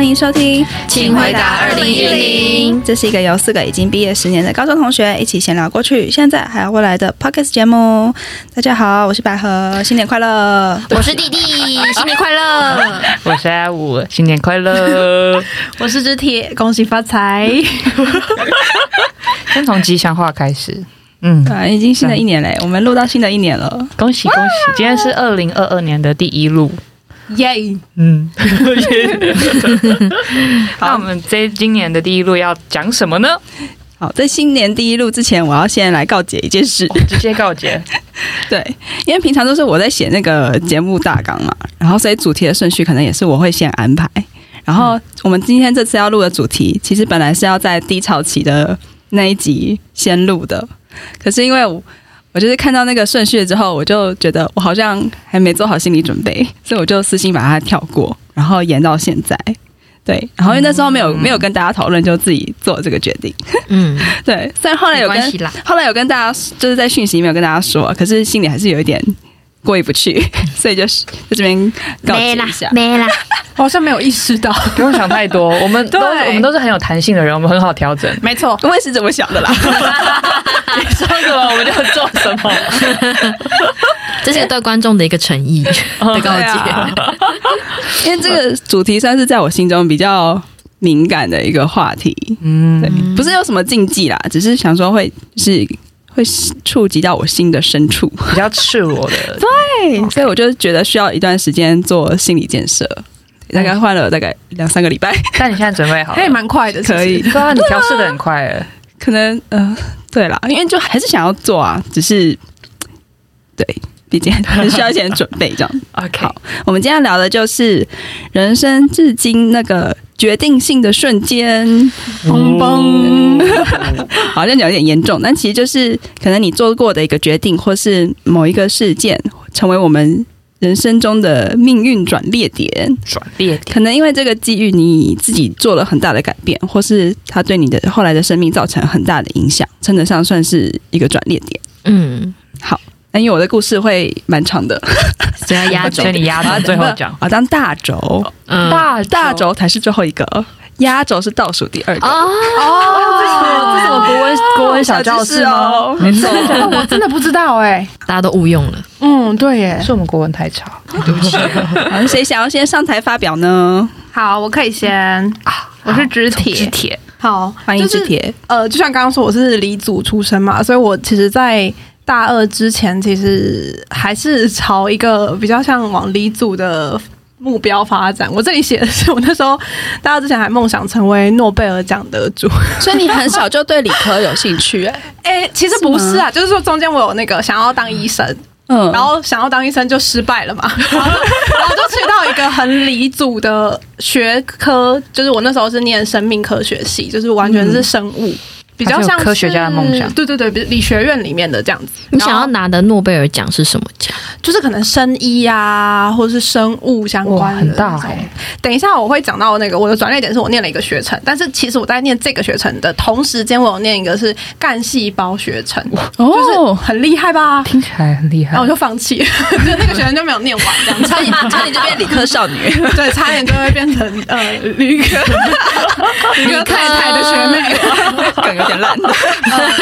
欢迎收听，请回答二零一零。这是一个由四个已经毕业十年的高中同学一起闲聊过去、现在还有未来的 Podcast 节目。大家好，我是百合，新年快乐！我是弟弟，新年快乐！我是阿五，新年快乐！我是只铁，恭喜发财！先从吉祥话开始。嗯，啊，已经新的一年嘞，我们录到新的一年了，恭喜恭喜！今天是二零二二年的第一录。耶嗯，好，那我们这今年的第一路要讲什么呢？好，在新年第一路之前，我要先来告解一件事，直接告解。对，因为平常都是我在写那个节目大纲嘛，然后所以主题的顺序可能也是我会先安排。然后我们今天这次要录的主题，其实本来是要在低潮期的那一集先录的，可是因为我。就是看到那个顺序之后，我就觉得我好像还没做好心理准备，所以我就私心把它跳过，然后延到现在。对，然后因为那时候没有、嗯、没有跟大家讨论，就自己做这个决定。嗯，对。虽然后来有跟后来有跟大家就是在讯息没有跟大家说，可是心里还是有一点过意不去，所以就是在这边告知一下。没啦，没啦，我 好像没有意识到，不用想太多。我们都我们都是很有弹性的人，我们很好调整。没错，我也是这么想的啦。你说什么我们就做什么，这是对观众的一个诚意的告诫。因为这个主题算是在我心中比较敏感的一个话题，嗯，对，不是有什么禁忌啦，只是想说会是会触及到我心的深处，比较赤裸的，对，所以我就觉得需要一段时间做心理建设，大概换了大概两三个礼拜，但你现在准备好了，可以蛮快的，可以，对啊，你调适的很快，可能嗯。呃对啦，因为就还是想要做啊，只是对，毕竟还是需要一些准备这样。OK，好，我们今天聊的就是人生至今那个决定性的瞬间，嘣嘣，好像有点严重，但其实就是可能你做过的一个决定，或是某一个事件，成为我们。人生中的命运转捩点，转捩点，可能因为这个机遇，你自己做了很大的改变，或是它对你的后来的生命造成很大的影响，称得上算是一个转捩点。嗯，好，那因为我的故事会蛮长的，所以要压轴，你压到最后讲，啊，当大轴，嗯，大大轴才是最后一个。压轴是倒数第二个。哦，这是什么国文国文小教室哦？没错，我真的不知道哎，大家都误用了。嗯，对耶，是我们国文太差，对不起。谁想要先上台发表呢？好，我可以先。啊，我是直铁，直铁，好，欢迎直铁。呃，就像刚刚说，我是理组出身嘛，所以我其实，在大二之前，其实还是朝一个比较像往理组的。目标发展，我这里写的是我那时候，大二之前还梦想成为诺贝尔奖得主，所以你很小就对理科有兴趣哎、欸？哎、欸，其实不是啊，是就是说中间我有那个想要当医生，嗯，然后想要当医生就失败了嘛，然后，然后就去到一个很理组的学科，就是我那时候是念生命科学系，就是完全是生物。嗯比较像科学家的梦想，对对对，比理学院里面的这样子。你想要拿的诺贝尔奖是什么奖？就是可能生医啊，或者是生物相关的。很大哎、欸！等一下我会讲到那个我的转捩点，是我念了一个学程，但是其实我在念这个学程的同时间，我有念一个是干细胞学程，哦，就是很厉害吧？听起来很厉害，然后我就放弃，就那个学程就没有念完，这样差点差点就变理科少女，对，差点就会变成呃 理科理科太太的学妹。梗有点烂的，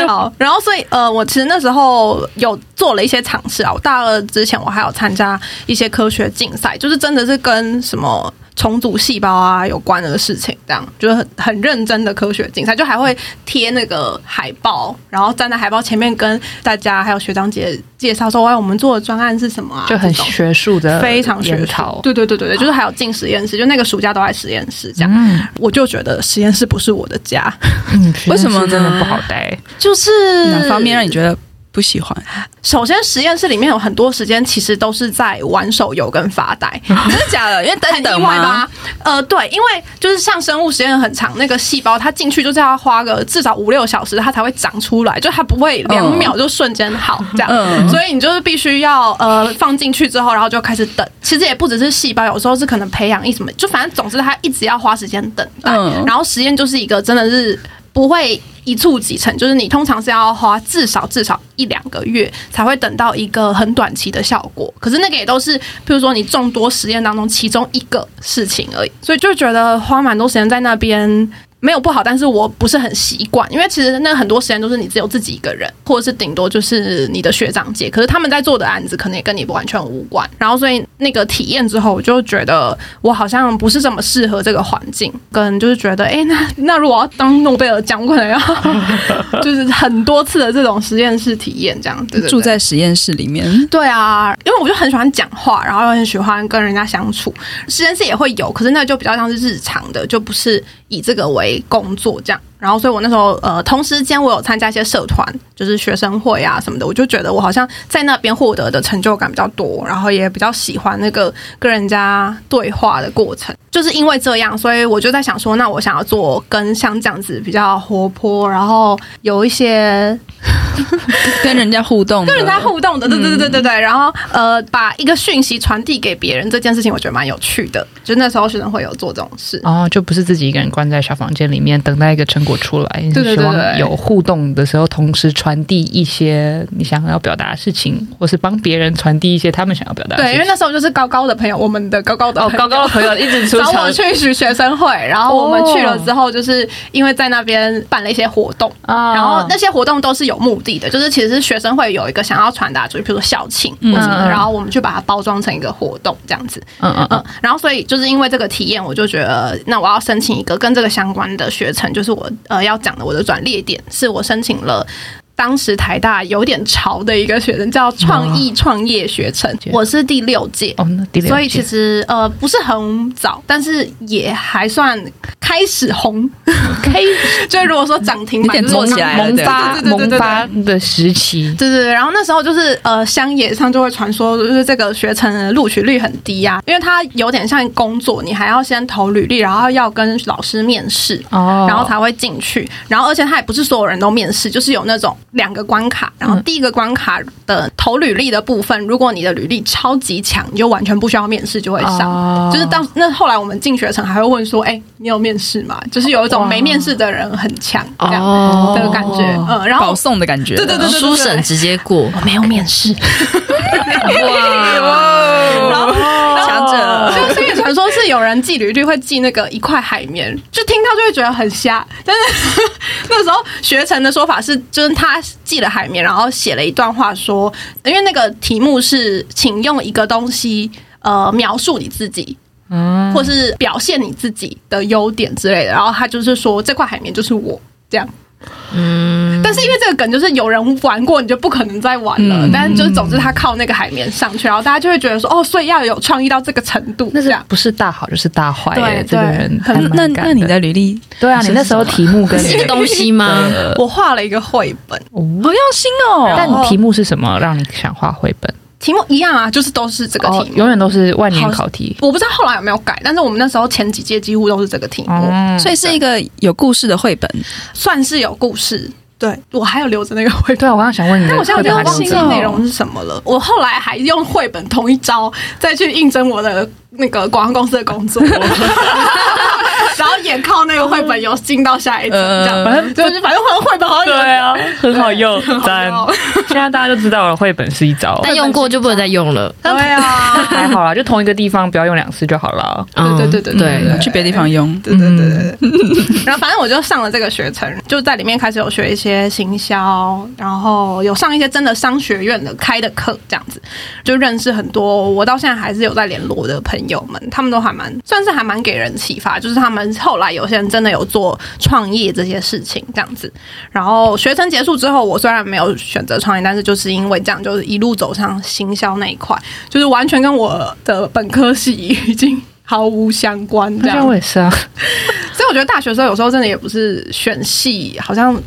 好，然后所以呃，我其实那时候有做了一些尝试啊。我大二之前，我还有参加一些科学竞赛，就是真的是跟什么重组细胞啊有关的事情，这样就是很很认真的科学竞赛，就还会贴那个海报，然后站在海报前面跟大家还有学长姐介绍说，哎，我们做的专案是什么啊？就很学术的，非常学术。对对对对对，就是还有进实验室，就那个暑假都在实验室这样。嗯，我就觉得实验室不是我的家，嗯，为什么真的不好待？就是哪方面让你觉得？不喜欢。首先，实验室里面有很多时间，其实都是在玩手游跟发呆。真的假的？因为等等吗？呃，对，因为就是像生物实验很长，那个细胞它进去就是要花个至少五六小时，它才会长出来，就它不会两秒就瞬间好这样。嗯、所以你就是必须要呃放进去之后，然后就开始等。其实也不只是细胞，有时候是可能培养一什么，就反正总之它一直要花时间等待。嗯、然后实验就是一个真的是。不会一触即成，就是你通常是要花至少至少一两个月才会等到一个很短期的效果。可是那个也都是，譬如说你众多实验当中其中一个事情而已，所以就觉得花蛮多时间在那边。没有不好，但是我不是很习惯，因为其实那很多时间都是你只有自己一个人，或者是顶多就是你的学长姐，可是他们在做的案子可能也跟你完全无关。然后所以那个体验之后，我就觉得我好像不是这么适合这个环境，跟就是觉得，哎，那那如果要当诺贝尔奖，我可能要就是很多次的这种实验室体验，这样对对对，住在实验室里面。对啊，因为我就很喜欢讲话，然后又很喜欢跟人家相处，实验室也会有，可是那就比较像是日常的，就不是以这个为。工作这样，然后所以我那时候呃，同时间我有参加一些社团，就是学生会啊什么的，我就觉得我好像在那边获得的成就感比较多，然后也比较喜欢那个跟人家对话的过程。就是因为这样，所以我就在想说，那我想要做跟像这样子比较活泼，然后有一些 跟人家互动、跟人家互动的，对对对对对对。然后呃，把一个讯息传递给别人这件事情，我觉得蛮有趣的。就那时候学生会有做这种事，哦，就不是自己一个人关在小房间里面等待一个成果出来，对对对，希望有互动的时候，同时传递一些你想要表达的事情，或是帮别人传递一些他们想要表达的事情。对，因为那时候就是高高的朋友，我们的高高的哦，高高的朋友一直出。找我去学学生会，然后我们去了之后，就是因为在那边办了一些活动，然后那些活动都是有目的的，就是其实是学生会有一个想要传达，就比如说校庆或什么的，然后我们去把它包装成一个活动这样子，嗯嗯嗯，然后所以就是因为这个体验，我就觉得那我要申请一个跟这个相关的学程，就是我呃要讲的我的转列点，是我申请了。当时台大有点潮的一个学生叫创意创业学程，我是第六届，所以其实呃不是很早，但是也还算开始红，可以 就如果说涨停板做起来萌发萌发的时期，对对对，然后那时候就是呃乡野上就会传说，就是这个学程录取率很低呀，因为它有点像工作，你还要先投履历，然后要跟老师面试，然后才会进去，然后而且他也不是所有人都面试，就是有那种。两个关卡，然后第一个关卡的投履历的部分，如果你的履历超级强，你就完全不需要面试就会上。Oh. 就是当那后来我们进学程还会问说：“哎、欸，你有面试吗？”就是有一种没面试的人很强这样的感觉，oh. 嗯，然后保送的感觉，对对对，对，书审直接过，我没有面试。哇 所以传说是有人寄履历会寄那个一块海绵，就听到就会觉得很瞎。但是 那时候学成的说法是，就是他寄了海绵，然后写了一段话说，因为那个题目是，请用一个东西呃描述你自己，嗯，或是表现你自己的优点之类的。然后他就是说，这块海绵就是我这样。嗯，但是因为这个梗就是有人玩过，你就不可能再玩了。嗯、但是就是总之他靠那个海绵上去，然后大家就会觉得说，哦，所以要有创意到这个程度，那是不是大好就是大坏。对，这个人很那那你的履历，对啊，你那时候题目跟这个东西吗？我画了一个绘本，好用心哦。但你题目是什么让你想画绘本？题目一样啊，就是都是这个题目，哦、永远都是万年考题。我不知道后来有没有改，但是我们那时候前几届几乎都是这个题目，嗯、所以是一个有故事的绘本，算是有故事。对，我还有留着那个绘本。对，我刚刚想问你，但我现在就忘记内容是什么了。我后来还用绘本同一招再去应征我的那个广告公司的工作。然后眼靠那个绘本有进到下一层，这样反正就是反正好像绘本好像对啊，很好用，赞。现在大家就知道了，绘本是一招，但用过就不能再用了。对啊，还好啦，就同一个地方不要用两次就好了。对对对对对，去别的地方用。对对对对。然后反正我就上了这个学程，就在里面开始有学一些行销，然后有上一些真的商学院的开的课，这样子就认识很多我到现在还是有在联络的朋友们，他们都还蛮算是还蛮给人启发，就是他们。后来有些人真的有做创业这些事情，这样子。然后学程结束之后，我虽然没有选择创业，但是就是因为这样，就是一路走上行销那一块，就是完全跟我的本科系已经毫无相关。这样我也是啊。所以我觉得大学时候有时候真的也不是选系，好像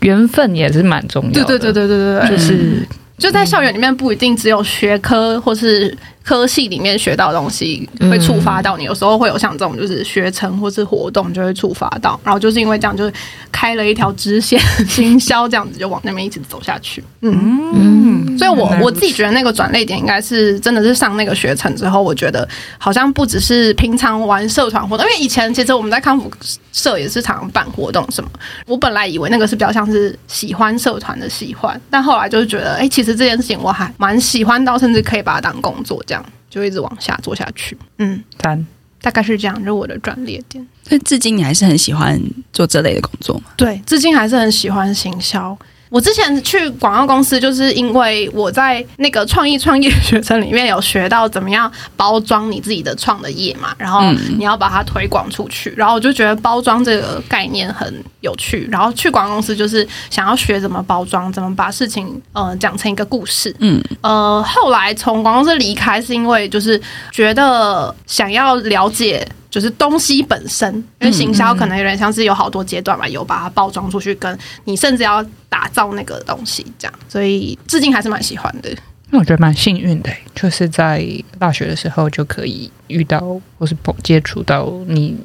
缘分也是蛮重要的。对对对对对对，就是。就在校园里面，不一定只有学科或是科系里面学到的东西会触发到你，有时候会有像这种就是学程或是活动就会触发到，然后就是因为这样就是开了一条支线 行销，这样子就往那边一直走下去。嗯嗯，所以我我自己觉得那个转类点应该是真的是上那个学程之后，我觉得好像不只是平常玩社团活动，因为以前其实我们在康复社也是常常办活动什么，我本来以为那个是比较像是喜欢社团的喜欢，但后来就是觉得，哎、欸，其实这件事情我还蛮喜欢到，甚至可以把它当工作这样。就一直往下做下去，嗯，三大概是这样，就是我的转捩点。所以至今你还是很喜欢做这类的工作吗？对，至今还是很喜欢行销。我之前去广告公司，就是因为我在那个创意创业学程里面有学到怎么样包装你自己的创的业嘛，然后你要把它推广出去，然后我就觉得包装这个概念很有趣，然后去广告公司就是想要学怎么包装，怎么把事情呃讲成一个故事，嗯呃，后来从广告公司离开是因为就是觉得想要了解。就是东西本身，因为行销可能有点像是有好多阶段嘛，有把它包装出去，跟你甚至要打造那个东西这样，所以至今还是蛮喜欢的。那我觉得蛮幸运的，就是在大学的时候就可以遇到或是接触到你。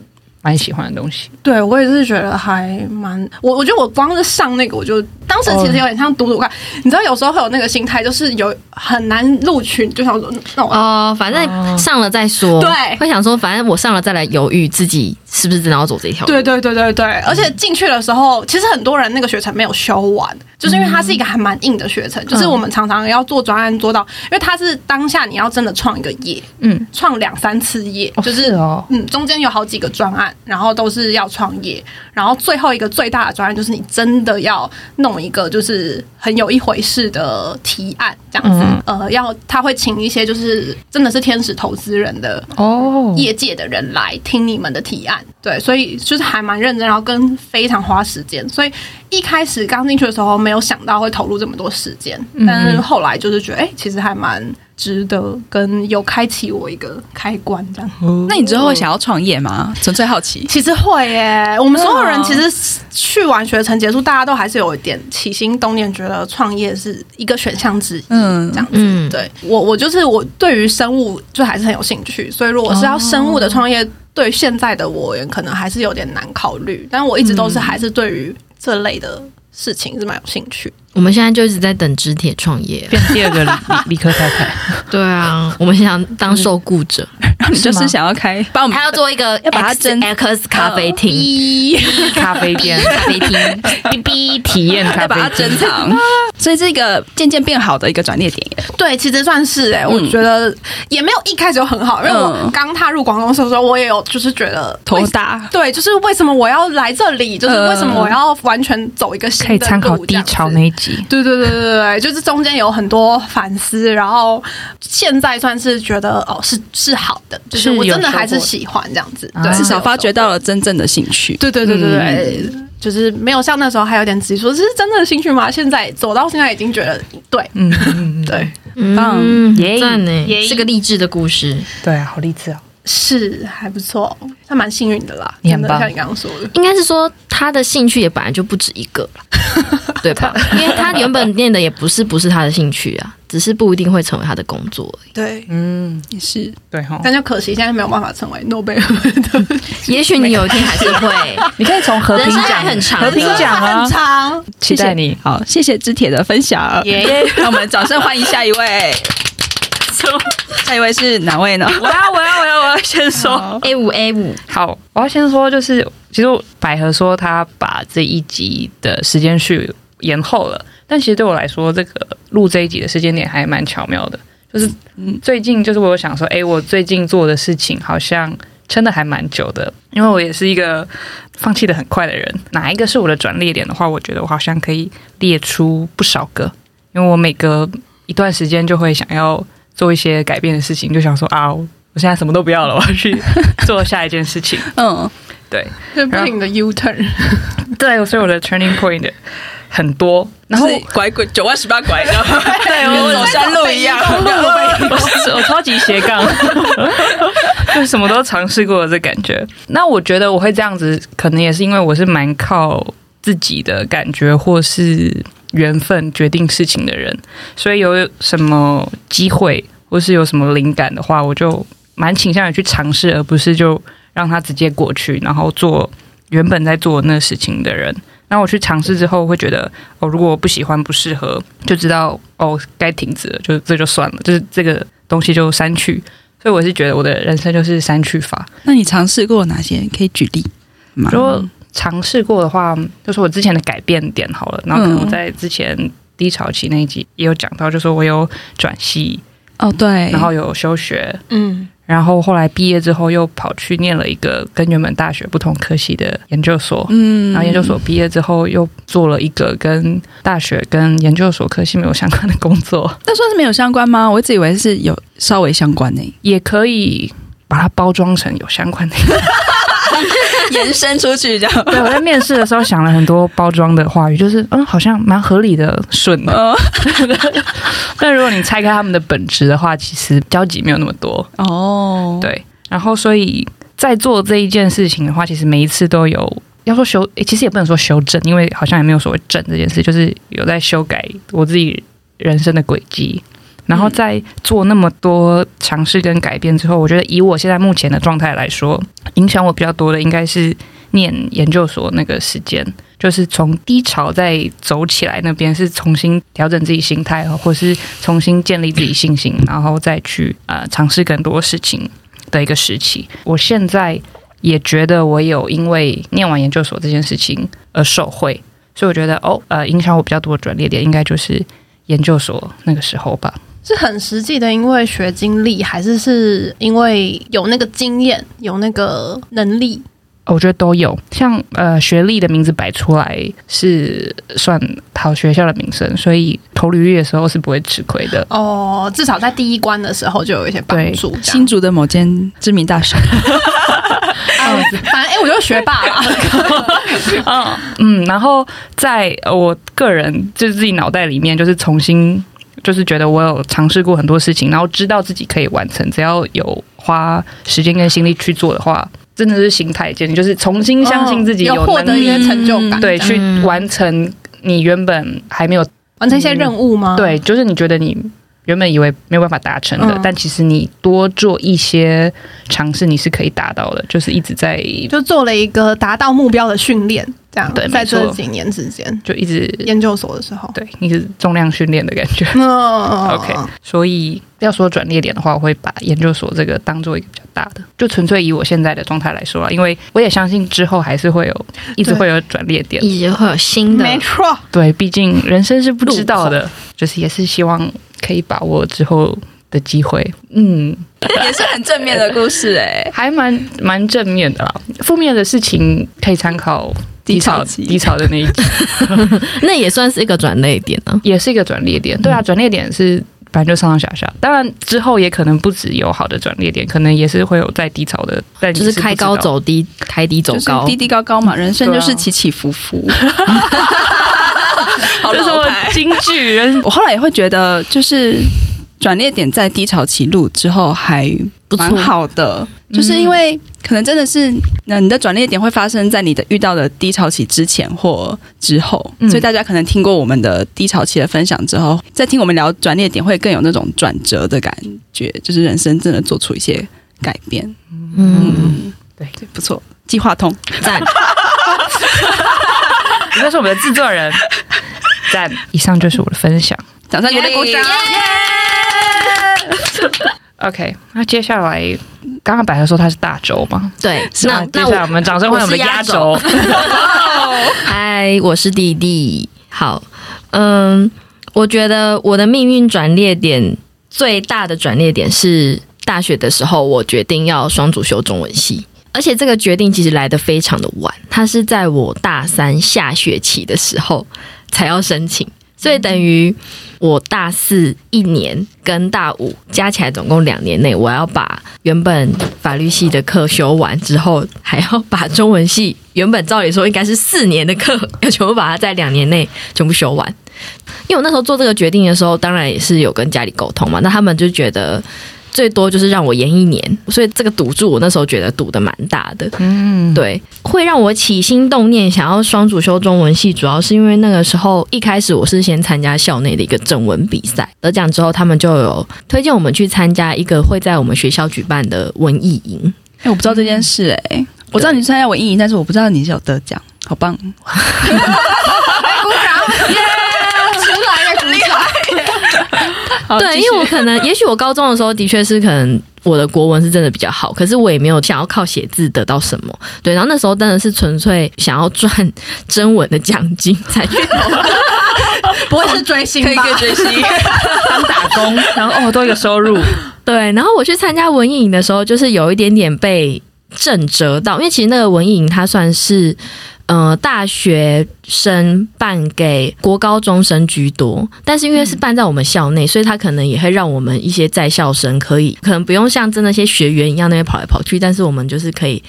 蛮喜欢的东西，对我也是觉得还蛮我我觉得我光是上那个，我就当时其实有点像赌赌看，你知道有时候会有那个心态，就是有很难录取，就想说那我哦，反正上了再说，对，会想说反正我上了再来犹豫自己是不是真的要走这一条路，对对对对对，而且进去的时候，其实很多人那个学程没有修完，就是因为它是一个还蛮硬的学程，就是我们常常要做专案做到，因为它是当下你要真的创一个业，嗯，创两三次业，就是哦，嗯，中间有好几个专案。然后都是要创业，然后最后一个最大的专案就是你真的要弄一个就是很有一回事的提案这样子，嗯、呃，要他会请一些就是真的是天使投资人的哦。业界的人来听你们的提案，对，所以就是还蛮认真，然后跟非常花时间，所以一开始刚进去的时候没有想到会投入这么多时间，但是后来就是觉得哎、欸，其实还蛮。值得跟有开启我一个开关这样，那你之后会想要创业吗？纯粹好奇。其实会耶，我们所有人其实去完学程结束，大家都还是有一点起心动念，觉得创业是一个选项之一。嗯，这样子。对我，我就是我对于生物就还是很有兴趣，所以如果是要生物的创业，对现在的我可能还是有点难考虑。但我一直都是还是对于这类的事情是蛮有兴趣。我们现在就一直在等支铁创业，变第二个理理科太太。对啊，我们想当受雇者，你就是想要开，帮我们还要做一个要把它蒸 X 咖啡厅、咖啡店、咖啡厅、B B 体验咖啡，把它珍藏。所以这个渐渐变好的一个转捩点耶。对，其实算是哎，我觉得也没有一开始就很好，因为我刚踏入广告公司的时候，我也有就是觉得头大。对，就是为什么我要来这里？就是为什么我要完全走一个新？可以参考低潮那一集。对对对对对，就是中间有很多反思，然后现在算是觉得哦，是是好的，就是我真的还是喜欢这样子，对，至少发掘到了真正的兴趣。对对对对对，就是没有像那时候还有点自己说这是真的兴趣吗？现在走到现在已经觉得对，嗯对，棒，赞呢，是个励志的故事，对啊，好励志哦。是还不错，他蛮幸运的啦。你很棒，像你刚刚说的，应该是说他的兴趣也本来就不止一个了，对吧？因为他原本念的也不是不是他的兴趣啊，只是不一定会成为他的工作。对，嗯，也是对哈。但就可惜现在没有办法成为诺贝尔的。也许你有一天还是会，你可以从和平奖很长，和平奖啊，很长。期待你，好，谢谢支铁的分享。耶，让我们掌声欢迎下一位。下一位是哪位呢？我要，我要，我要，我要先说 A 五 A 五。好，我要先说，就是其实百合说他把这一集的时间序延后了，但其实对我来说，这个录这一集的时间点还蛮巧妙的。就是最近，就是我有想说，哎，我最近做的事情好像撑的还蛮久的，因为我也是一个放弃的很快的人。哪一个是我的转捩点的话，我觉得我好像可以列出不少个，因为我每隔一段时间就会想要。做一些改变的事情，就想说啊，我现在什么都不要了，我要去 做下一件事情。嗯，对，这不停的 U turn，对，所以我的 turning point 很多，然后拐拐九弯十八拐，对，我走山路一样，我我超级斜杠，就什么都尝试过的这感觉。那我觉得我会这样子，可能也是因为我是蛮靠自己的感觉，或是。缘分决定事情的人，所以有什么机会，或是有什么灵感的话，我就蛮倾向于去尝试，而不是就让它直接过去，然后做原本在做那事情的人。那我去尝试之后，会觉得哦，如果我不喜欢、不适合，就知道哦，该停止了，就这就算了，就是这个东西就删去。所以我是觉得我的人生就是删去法。那你尝试过哪些？可以举例吗？如果尝试过的话，就是我之前的改变点好了。然后可能在之前低潮期那一集也有讲到，就是我有转系哦，对，然后有休学，嗯。然后后来毕业之后，又跑去念了一个跟原本大学不同科系的研究所。嗯，然后研究所毕业之后，又做了一个跟大学跟研究所科系没有相关的工作。那算是没有相关吗？我一直以为是有稍微相关的，也可以把它包装成有相关的。延伸出去这样。对，我在面试的时候想了很多包装的话语，就是嗯，好像蛮合理的，顺的。哦、但如果你拆开他们的本质的话，其实交集没有那么多哦。对，然后所以在做这一件事情的话，其实每一次都有要说修，其实也不能说修正，因为好像也没有所谓正这件事，就是有在修改我自己人生的轨迹。然后在做那么多尝试跟改变之后，我觉得以我现在目前的状态来说，影响我比较多的应该是念研究所那个时间，就是从低潮再走起来那边，是重新调整自己心态，或是重新建立自己信心，然后再去呃尝试更多事情的一个时期。我现在也觉得我有因为念完研究所这件事情而受惠，所以我觉得哦呃影响我比较多的转捩点应该就是研究所那个时候吧。是很实际的，因为学经历，还是是因为有那个经验，有那个能力？我觉得都有。像呃，学历的名字摆出来是算好学校的名声，所以投履历的时候是不会吃亏的。哦，至少在第一关的时候就有一些帮助。新竹的某间知名大学。反正哎，我就学霸了。嗯嗯，然后在我个人就是自己脑袋里面，就是重新。就是觉得我有尝试过很多事情，然后知道自己可以完成，只要有花时间跟心力去做的话，真的是心态建立，就是重新相信自己有获得一些成就感，对，去完成你原本还没有完成一些任务吗？对，就是你觉得你。原本以为没有办法达成的，嗯、但其实你多做一些尝试，你是可以达到的。就是一直在就做了一个达到目标的训练，这样对，在这几年之间，就一直研究所的时候，对，一直重量训练的感觉。嗯、OK，所以要说转捩点的话，我会把研究所这个当做一个比较大的。就纯粹以我现在的状态来说啦，因为我也相信之后还是会有，一直会有转捩点，一直会有新的，没错。对，毕竟人生是不知道的，就是也是希望。可以把握之后的机会，嗯，也是很正面的故事哎，还蛮蛮正面的啦。负面的事情可以参考低潮期。低潮的那一集，那也算是一个转捩点呢，也是一个转捩点。对啊，转捩点是反正就上上下下，当然之后也可能不止有好的转捩点，可能也是会有在低潮的，但就是开高走低，开低走高，低低高高嘛，人生就是起起伏伏。好什么金句？我后来也会觉得，就是转捩点在低潮期录之后还蛮好的，就是因为可能真的是，那你的转捩点会发生在你的遇到的低潮期之前或之后，所以大家可能听过我们的低潮期的分享之后，再听我们聊转捩点，会更有那种转折的感觉，就是人生真的做出一些改变。嗯，对，不错，计划通赞。你就是我们的制作人。赞！以上就是我的分享，掌声鼓励鼓掌。OK，那接下来刚刚百合说他是大轴嘛？对，那接下来我们掌声欢迎我们的压轴。嗨，我是弟弟。好，嗯，我觉得我的命运转捩点最大的转捩点是大学的时候，我决定要双主修中文系，而且这个决定其实来的非常的晚，它是在我大三下学期的时候。才要申请，所以等于我大四一年跟大五加起来总共两年内，我要把原本法律系的课修完之后，还要把中文系原本照理说应该是四年的课，要全部把它在两年内全部修完。因为我那时候做这个决定的时候，当然也是有跟家里沟通嘛，那他们就觉得最多就是让我延一年，所以这个赌注我那时候觉得赌的蛮大的。嗯，对，会让我起心动念想要双主修中文系，主要是因为那个时候一开始我是先参加校内的一个征文比赛，得奖之后他们就有推荐我们去参加一个会在我们学校举办的文艺营。哎，我不知道这件事哎、欸，我知道你参加文艺营，但是我不知道你是有得奖，好棒！对，因为我可能，也许我高中的时候的确是可能我的国文是真的比较好，可是我也没有想要靠写字得到什么。对，然后那时候真的是纯粹想要赚征文的奖金才去投，不会是追星吧？可以追星，当打工，然后哦多一个收入。对，然后我去参加文艺营的时候，就是有一点点被震折到，因为其实那个文艺营它算是。呃，大学生办给国高中生居多，但是因为是办在我们校内，所以他可能也会让我们一些在校生可以，可能不用像真的那些学员一样那边跑来跑去，但是我们就是可以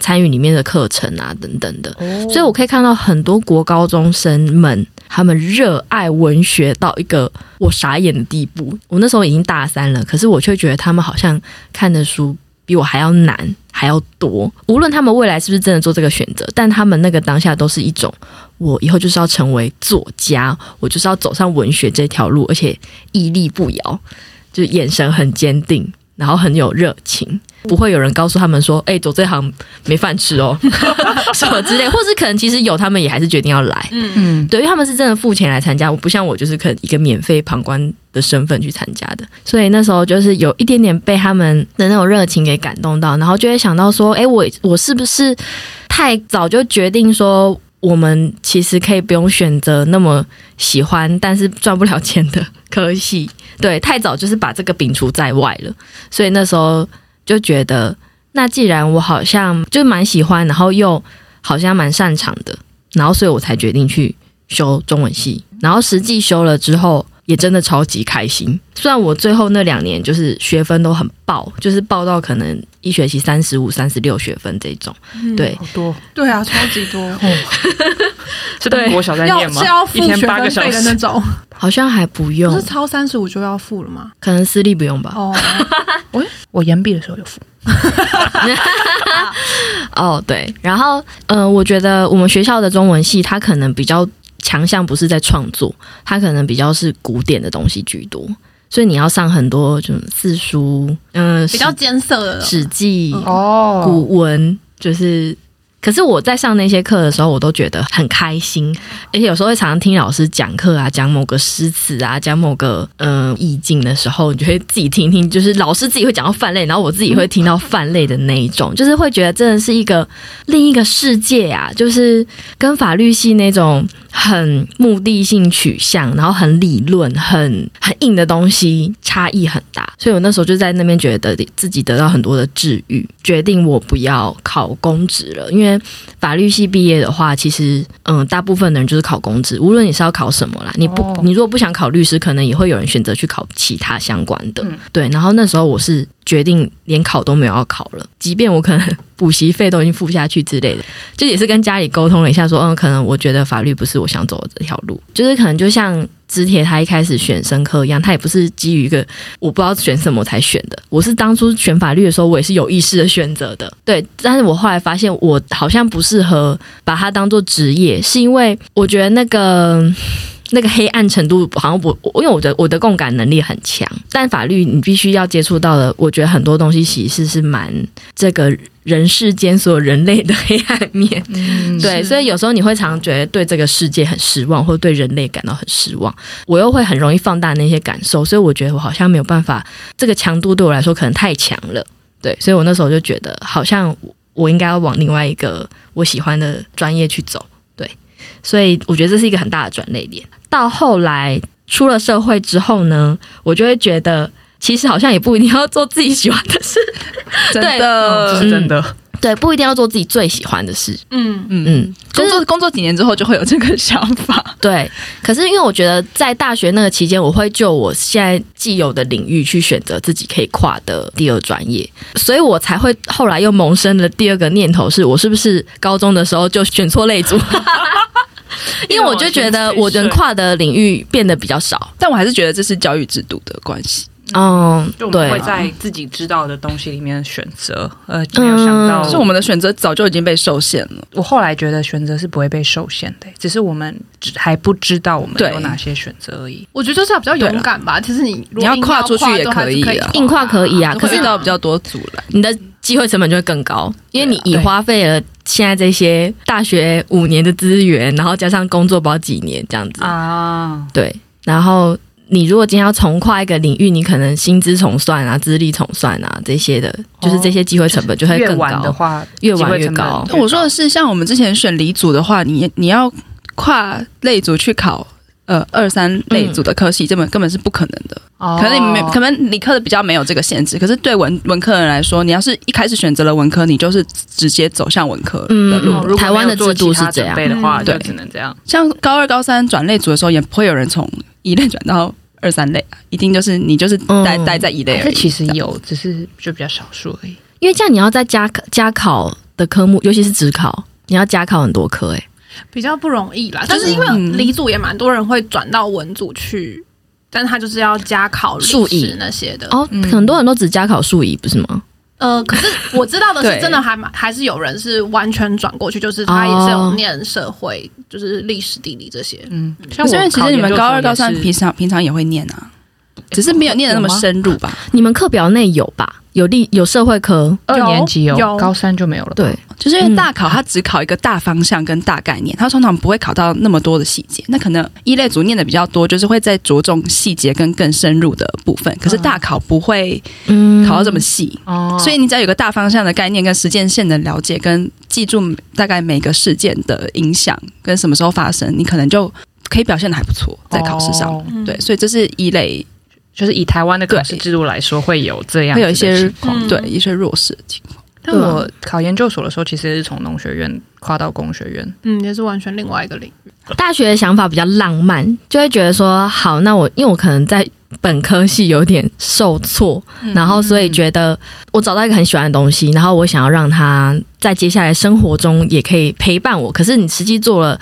参与里面的课程啊等等的。所以我可以看到很多国高中生们，他们热爱文学到一个我傻眼的地步。我那时候已经大三了，可是我却觉得他们好像看的书比我还要难。还要多，无论他们未来是不是真的做这个选择，但他们那个当下都是一种，我以后就是要成为作家，我就是要走上文学这条路，而且屹立不摇，就眼神很坚定，然后很有热情。不会有人告诉他们说：“哎、欸，走这行没饭吃哦，什么之类。”或是可能其实有，他们也还是决定要来。嗯嗯，对，因为他们是真的付钱来参加，我不像我，就是可能一个免费旁观的身份去参加的。所以那时候就是有一点点被他们的那种热情给感动到，然后就会想到说：“哎、欸，我我是不是太早就决定说，我们其实可以不用选择那么喜欢但是赚不了钱的科系？对，太早就是把这个摒除在外了。所以那时候。”就觉得，那既然我好像就蛮喜欢，然后又好像蛮擅长的，然后所以我才决定去修中文系。然后实际修了之后，也真的超级开心。虽然我最后那两年就是学分都很爆，就是爆到可能一学期三十五、三十六学分这种，嗯、对，好多，对啊，超级多。哦、是对国小在念吗？是要付学分费的那种，好像还不用，不是超三十五就要付了吗？可能私立不用吧。哦。我我延毕的时候有付，哦对，然后嗯、呃，我觉得我们学校的中文系，它可能比较强项不是在创作，他可能比较是古典的东西居多，所以你要上很多就是四书，嗯、呃，比较艰涩的《史记》哦，古文就是。可是我在上那些课的时候，我都觉得很开心，而且有时候会常常听老师讲课啊，讲某个诗词啊，讲某个嗯意境的时候，你就会自己听听，就是老师自己会讲到泛泪，然后我自己会听到泛泪的那一种，就是会觉得真的是一个另一个世界啊，就是跟法律系那种很目的性取向，然后很理论、很很硬的东西差异很大，所以我那时候就在那边觉得自己得到很多的治愈，决定我不要考公职了，因为。法律系毕业的话，其实嗯，大部分的人就是考公职。无论你是要考什么啦，你不，你如果不想考律师，可能也会有人选择去考其他相关的。嗯、对，然后那时候我是决定连考都没有要考了，即便我可能补习费都已经付下去之类的，就也是跟家里沟通了一下，说嗯，可能我觉得法律不是我想走的这条路，就是可能就像。之铁他一开始选生科一样，他也不是基于一个我不知道选什么才选的。我是当初选法律的时候，我也是有意识的选择的。对，但是我后来发现，我好像不适合把它当做职业，是因为我觉得那个。那个黑暗程度好像不，因为我的我的共感能力很强，但法律你必须要接触到的，我觉得很多东西其实是蛮这个人世间所有人类的黑暗面。嗯，对，所以有时候你会常常觉得对这个世界很失望，或对人类感到很失望。我又会很容易放大那些感受，所以我觉得我好像没有办法，这个强度对我来说可能太强了。对，所以我那时候就觉得好像我应该要往另外一个我喜欢的专业去走。所以我觉得这是一个很大的转捩点。到后来出了社会之后呢，我就会觉得，其实好像也不一定要做自己喜欢的事。真的，是真的。对，不一定要做自己最喜欢的事。嗯嗯嗯，工作工作几年之后就会有这个想法。对，可是因为我觉得在大学那个期间，我会就我现在既有的领域去选择自己可以跨的第二专业，所以我才会后来又萌生了第二个念头，是我是不是高中的时候就选错类组？因为我就觉得我能跨的领域变得比较少，但我还是觉得这是教育制度的关系。嗯，对就我们会，在自己知道的东西里面选择，呃，没有想到是我们的选择早就已经被受限了。我后来觉得选择是不会被受限的，只是我们只还不知道我们有哪些选择而已。我觉得就是要比较勇敢吧。其实你你要跨出去也可以啊，硬跨可以啊，可是遇到比较多阻拦，你的机会成本就会更高，因为你已花费了现在这些大学五年的资源，然后加上工作不知道几年这样子啊，对，然后。你如果今天要重跨一个领域，你可能薪资重算啊、资历重算啊这些的，哦、就是这些机会成本就会更高。越晚的话，越晚越高。我说的是，像我们之前选理组的话，你你要跨类组去考呃二三类组的科系，根本根本是不可能的。哦，可能你没可能理科的比较没有这个限制，可是对文文科人来说，你要是一开始选择了文科，你就是直接走向文科的路。嗯、台湾的制度是这样的话，就只能这样。像高二、高三转类组的时候，也不会有人从一类转到。二三类一定就是你就是待待在一类，这其实有，只是就比较少数而已。因为这样你要再加加考的科目，尤其是职考，你要加考很多科，哎，比较不容易啦。但是因为理组也蛮多人会转到文组去，但他就是要加考数乙那些的哦。很多人都只加考数乙，不是吗？呃，可是我知道的 是，真的还蛮还是有人是完全转过去，就是他也是有念社会，就是历史、地理这些。嗯，像因为其实你们高二、高三平常平常也会念啊，只是没有念的那么深入吧？你们课表内有吧？有历有社会科，二年级有，高三就没有了。对，就是因为大考它只考一个大方向跟大概念，它通常不会考到那么多的细节。那可能一类组念的比较多，就是会在着重细节跟更深入的部分。可是大考不会考到这么细，嗯、所以你只要有个大方向的概念跟时间线的了解，跟记住大概每个事件的影响跟什么时候发生，你可能就可以表现的还不错在考试上。哦、对，所以这是一类。就是以台湾的考试制度来说，会有这样会有一些情况，对一些弱势的情况。但我考研究所的时候，其实是从农学院跨到工学院，嗯，也是完全另外一个领域。大学的想法比较浪漫，就会觉得说，好，那我因为我可能在本科系有点受挫，嗯、然后所以觉得我找到一个很喜欢的东西，然后我想要让他在接下来生活中也可以陪伴我。可是你实际做了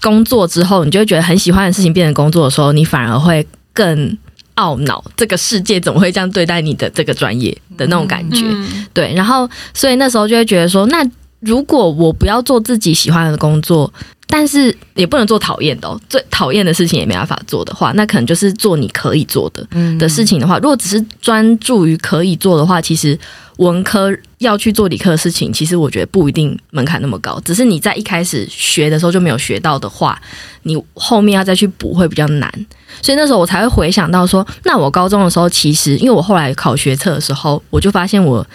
工作之后，你就会觉得很喜欢的事情变成工作的时候，你反而会更。懊恼这个世界怎么会这样对待你的这个专业的那种感觉，嗯、对，然后所以那时候就会觉得说，那如果我不要做自己喜欢的工作，但是也不能做讨厌的哦，最讨厌的事情也没办法做的话，那可能就是做你可以做的的事情的话，如果只是专注于可以做的话，其实。文科要去做理科的事情，其实我觉得不一定门槛那么高，只是你在一开始学的时候就没有学到的话，你后面要再去补会比较难。所以那时候我才会回想到说，那我高中的时候，其实因为我后来考学测的时候，我就发现我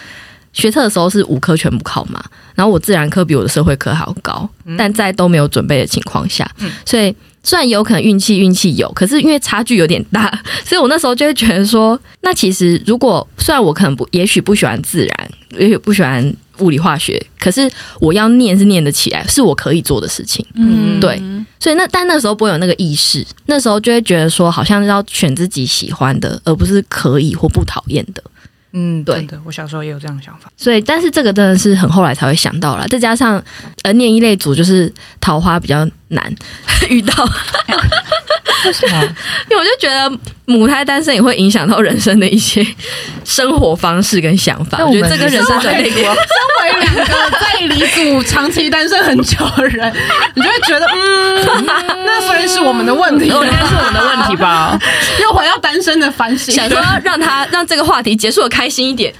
学测的时候是五科全部考嘛，然后我自然科比我的社会科还要高，但在都没有准备的情况下，所以。虽然有可能运气运气有，可是因为差距有点大，所以我那时候就会觉得说，那其实如果虽然我可能不，也许不喜欢自然，也许不喜欢物理化学，可是我要念是念得起来，是我可以做的事情。嗯，对，所以那但那时候不会有那个意识，那时候就会觉得说，好像要选自己喜欢的，而不是可以或不讨厌的。嗯，对的，我小时候也有这样的想法。所以，但是这个真的是很后来才会想到了。再加上呃，念一类组就是桃花比较难 遇到。为什么？因为我就觉得母胎单身也会影响到人生的一些生活方式跟想法。我，我觉得这个人生转捩点，身为两个在离组长期单身很久的人，你就会觉得，嗯，那所以是我们的问题，应该是我们的问题吧？又回到单身的反省，想说让他让这个话题结束的开心一点。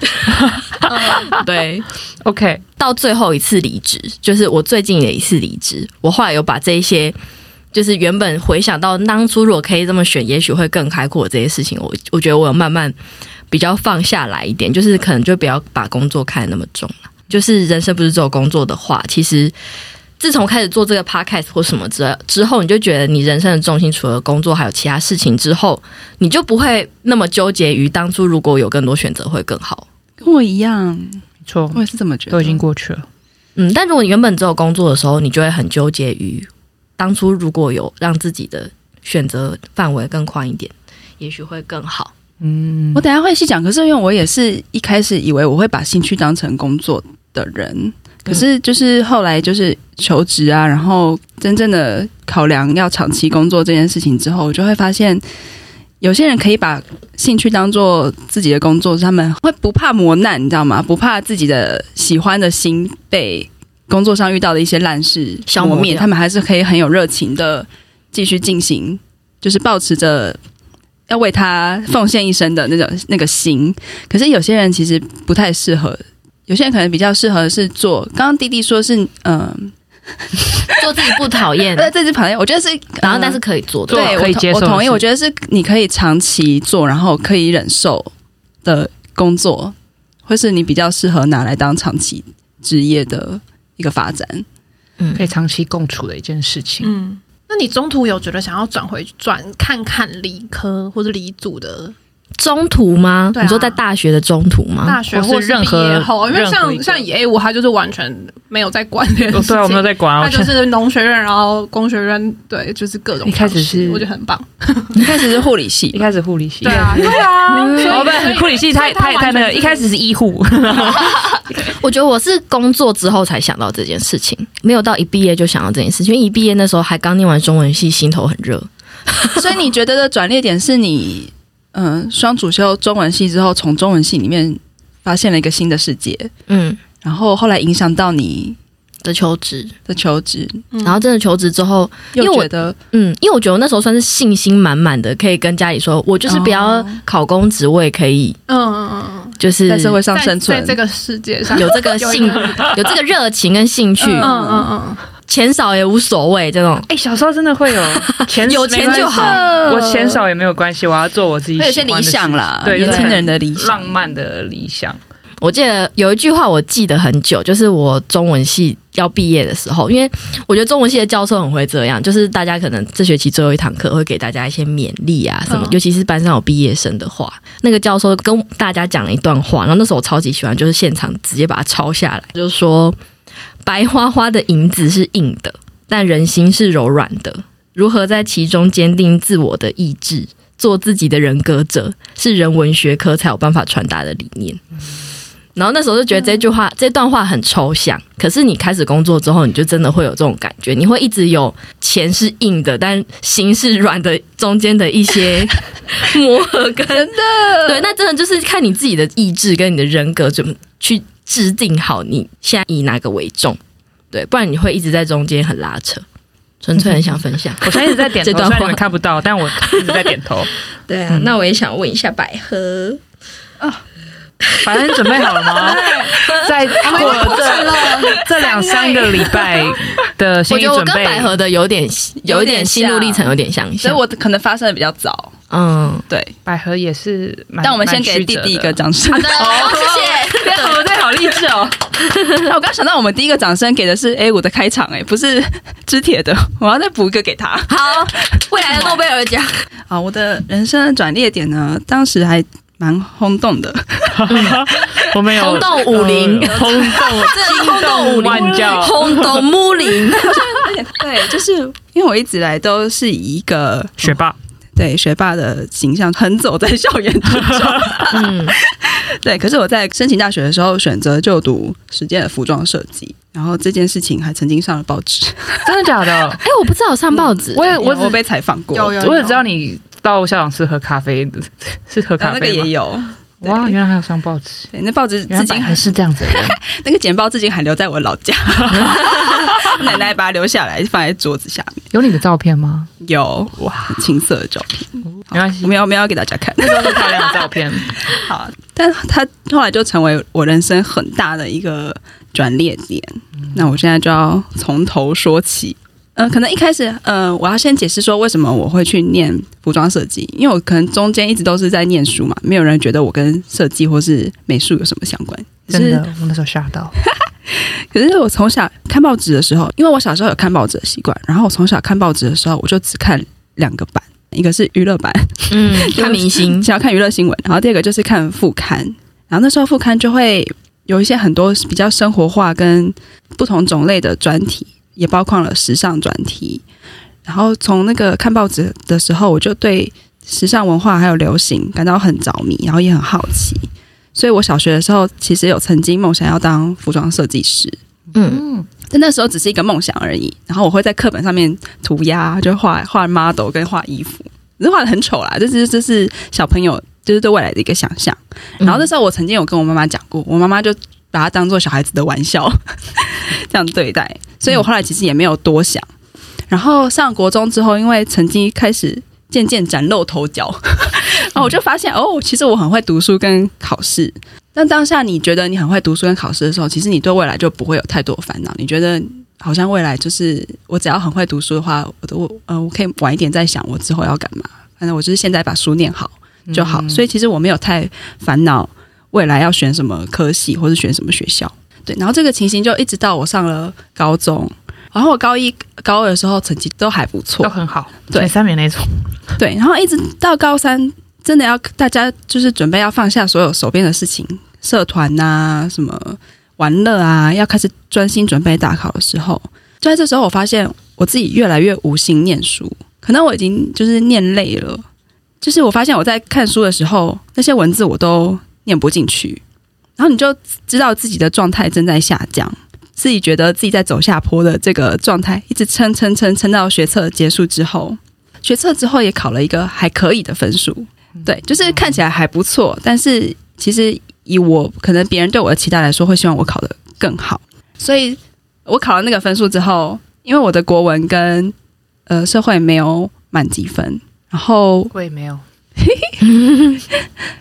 对，OK，到最后一次离职，就是我最近的一次离职，我后来有把这一些。就是原本回想到当初如果可以这么选，也许会更开阔这些事情。我我觉得我有慢慢比较放下来一点，就是可能就不要把工作看得那么重了。就是人生不是只有工作的话，其实自从开始做这个 podcast 或什么之之后，你就觉得你人生的重心除了工作还有其他事情之后，你就不会那么纠结于当初如果有更多选择会更好。跟我一样，没错，我也是这么觉得，都已经过去了。嗯，但如果你原本只有工作的时候，你就会很纠结于。当初如果有让自己的选择范围更宽一点，也许会更好。嗯，我等下会细讲。可是因为我也是一开始以为我会把兴趣当成工作的人，可是就是后来就是求职啊，然后真正的考量要长期工作这件事情之后，我就会发现有些人可以把兴趣当做自己的工作，他们会不怕磨难，你知道吗？不怕自己的喜欢的心被工作上遇到的一些烂事消磨灭，他们还是可以很有热情的继续进行，就是保持着要为他奉献一生的那种那个心。可是有些人其实不太适合，有些人可能比较适合是做。刚刚弟弟说是嗯。呃做自己不讨厌，对 自己讨厌，我觉得是，然后但是可以做的，对，可以接受。我同意，我觉得是你可以长期做，然后可以忍受的工作，或是你比较适合拿来当长期职业的一个发展，嗯，可以长期共处的一件事情。嗯，那你中途有觉得想要转回转看看理科或者理组的？中途吗？啊、你说在大学的中途吗？大学或是任何后，因为像像以 A 五，他就是完全没有在管这件事情。对，我没有在管。他就是农学院，然后工学院，对，就是各种。一开始是，我觉得很棒。一开始是护理系，一开始护理系。对啊，对啊。哦，不，护理系太太太那个，一开始是医护。我觉得我是工作之后才想到这件事情，没有到一毕业就想到这件事情。因为一毕业那时候还刚念完中文系，心头很热。所以你觉得的转捩点是你？嗯，双主修中文系之后，从中文系里面发现了一个新的世界，嗯，然后后来影响到你的求职的求职，然后真的求职之后，因为我觉得，嗯，因为我觉得我那时候算是信心满满的，可以跟家里说，我就是不要考公职，我也可以，嗯嗯嗯，就是在社会上生存，在这个世界上有这个 兴，有这个热情跟兴趣，嗯嗯嗯。钱少也无所谓，这种哎，小时候真的会有 钱，有钱就好。我钱少也没有关系，我要做我自己喜欢的。有些理想啦，对年轻人的理想，浪漫的理想。我记得有一句话，我记得很久，就是我中文系要毕业的时候，因为我觉得中文系的教授很会这样，就是大家可能这学期最后一堂课会给大家一些勉励啊什么，尤其是班上有毕业生的话，那个教授跟大家讲了一段话，然后那时候我超级喜欢，就是现场直接把它抄下来，就是说。白花花的银子是硬的，但人心是柔软的。如何在其中坚定自我的意志，做自己的人格者，是人文学科才有办法传达的理念。然后那时候就觉得这句话、这段话很抽象，可是你开始工作之后，你就真的会有这种感觉，你会一直有钱是硬的，但心是软的，中间的一些 磨合跟的。对，那真的就是看你自己的意志跟你的人格怎么去。制定好你现在以哪个为重，对，不然你会一直在中间很拉扯。纯粹很想分享，我现在一直在点头，这段话你们看不到，但我一直在点头。对啊，那我也想问一下百合啊，百合你准备好了吗？在过了这这两三个礼拜的心理准备，我觉得我跟百合的有点有一点心路历程有点像，所以我可能发生的比较早。嗯，对，百合也是，但我们先给弟弟一个掌声。好的，谢谢。我 对好励志哦！那我刚想到，我们第一个掌声给的是 A 五的开场，哎，不是知铁的，我要再补一个给他。好，未来的诺贝尔奖。啊，我的人生的转捩点呢，当时还蛮轰动的。我们有轰动武林，轰动，轰动武林，轰动木林。对，就是因为我一直来都是以一个学霸。对学霸的形象横走在校园之中，嗯，对。可是我在申请大学的时候，选择就读实践的服装设计，然后这件事情还曾经上了报纸，真的假的？哎，我不知道上报纸，我也我我被采访过，有有，我也知道你到校长室喝咖啡的，是喝咖啡吗？那个也有。哇，原来还有上报纸，那报纸至今还是这样子的。那个简报至今还留在我老家，奶奶把它留下来放在桌子下面。有你的照片吗？有哇，青色的照片，没关系，我没有没有要给大家看，那都是漂亮的照片。好，但他后来就成为我人生很大的一个转捩点。那我现在就要从头说起。可能一开始，嗯、呃，我要先解释说为什么我会去念服装设计，因为我可能中间一直都是在念书嘛，没有人觉得我跟设计或是美术有什么相关。真的，我那时候吓到。可是我从小看报纸的时候，因为我小时候有看报纸的习惯，然后我从小看报纸的时候，我就只看两个版，一个是娱乐版，嗯，看明星，想要看娱乐新闻，然后第二个就是看副刊，然后那时候副刊就会有一些很多比较生活化跟不同种类的专题。也包括了时尚专题，然后从那个看报纸的时候，我就对时尚文化还有流行感到很着迷，然后也很好奇，所以我小学的时候其实有曾经梦想要当服装设计师，嗯，但那时候只是一个梦想而已。然后我会在课本上面涂鸦，就画画 model 跟画衣服。只是画的很丑啦，就是这是小朋友就是对未来的一个想象。然后那时候我曾经有跟我妈妈讲过，我妈妈就把它当做小孩子的玩笑 这样对待，所以我后来其实也没有多想。然后上国中之后，因为成绩开始渐渐崭露头角，然后我就发现哦，其实我很会读书跟考试。但当下你觉得你很会读书跟考试的时候，其实你对未来就不会有太多烦恼。你觉得好像未来就是我只要很会读书的话，我都呃我可以晚一点再想我之后要干嘛。反正我就是现在把书念好就好。所以其实我没有太烦恼未来要选什么科系或者选什么学校。对，然后这个情形就一直到我上了高中。然后我高一、高二的时候成绩都还不错，都很好，对，三名那种。对，然后一直到高三，真的要大家就是准备要放下所有手边的事情，社团啊、什么玩乐啊，要开始专心准备大考的时候，就在这时候，我发现我自己越来越无心念书，可能我已经就是念累了，就是我发现我在看书的时候，那些文字我都念不进去，然后你就知道自己的状态正在下降。自己觉得自己在走下坡的这个状态，一直撑撑撑撑到学测结束之后，学测之后也考了一个还可以的分数，对，就是看起来还不错，但是其实以我可能别人对我的期待来说，会希望我考得更好，所以我考了那个分数之后，因为我的国文跟呃社会没有满级分，然后会没有。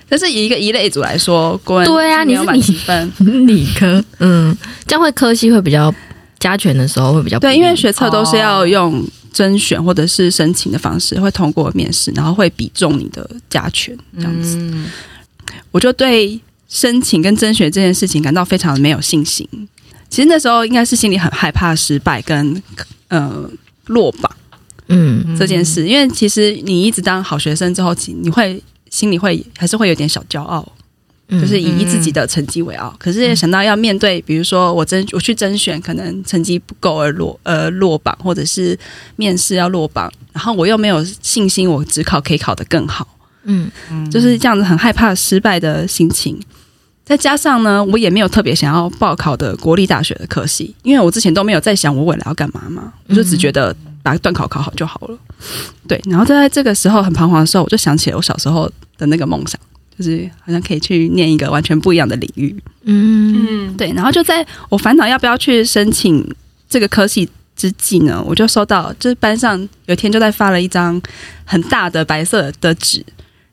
但是以一个一类组来说，国文对啊，你是几分？理科，嗯，这样会科系会比较加权的时候会比较对，因为学测都是要用甄选或者是申请的方式，会通过面试，然后会比重你的加权这样子。嗯、我就对申请跟甄选这件事情感到非常的没有信心。其实那时候应该是心里很害怕失败跟呃落榜。嗯，这件事，因为其实你一直当好学生之后，你会心里会还是会有点小骄傲，就是以自己的成绩为傲。可是想到要面对，比如说我甄我去甄选，可能成绩不够而落呃落榜，或者是面试要落榜，然后我又没有信心，我只考可以考得更好。嗯，就是这样子很害怕失败的心情。再加上呢，我也没有特别想要报考的国立大学的科系，因为我之前都没有在想我未来要干嘛嘛，我就只觉得。把段考考好就好了，对。然后就在这个时候很彷徨的时候，我就想起了我小时候的那个梦想，就是好像可以去念一个完全不一样的领域。嗯，对。然后就在我烦恼要不要去申请这个科系之际呢，我就收到，就是班上有一天就在发了一张很大的白色的纸，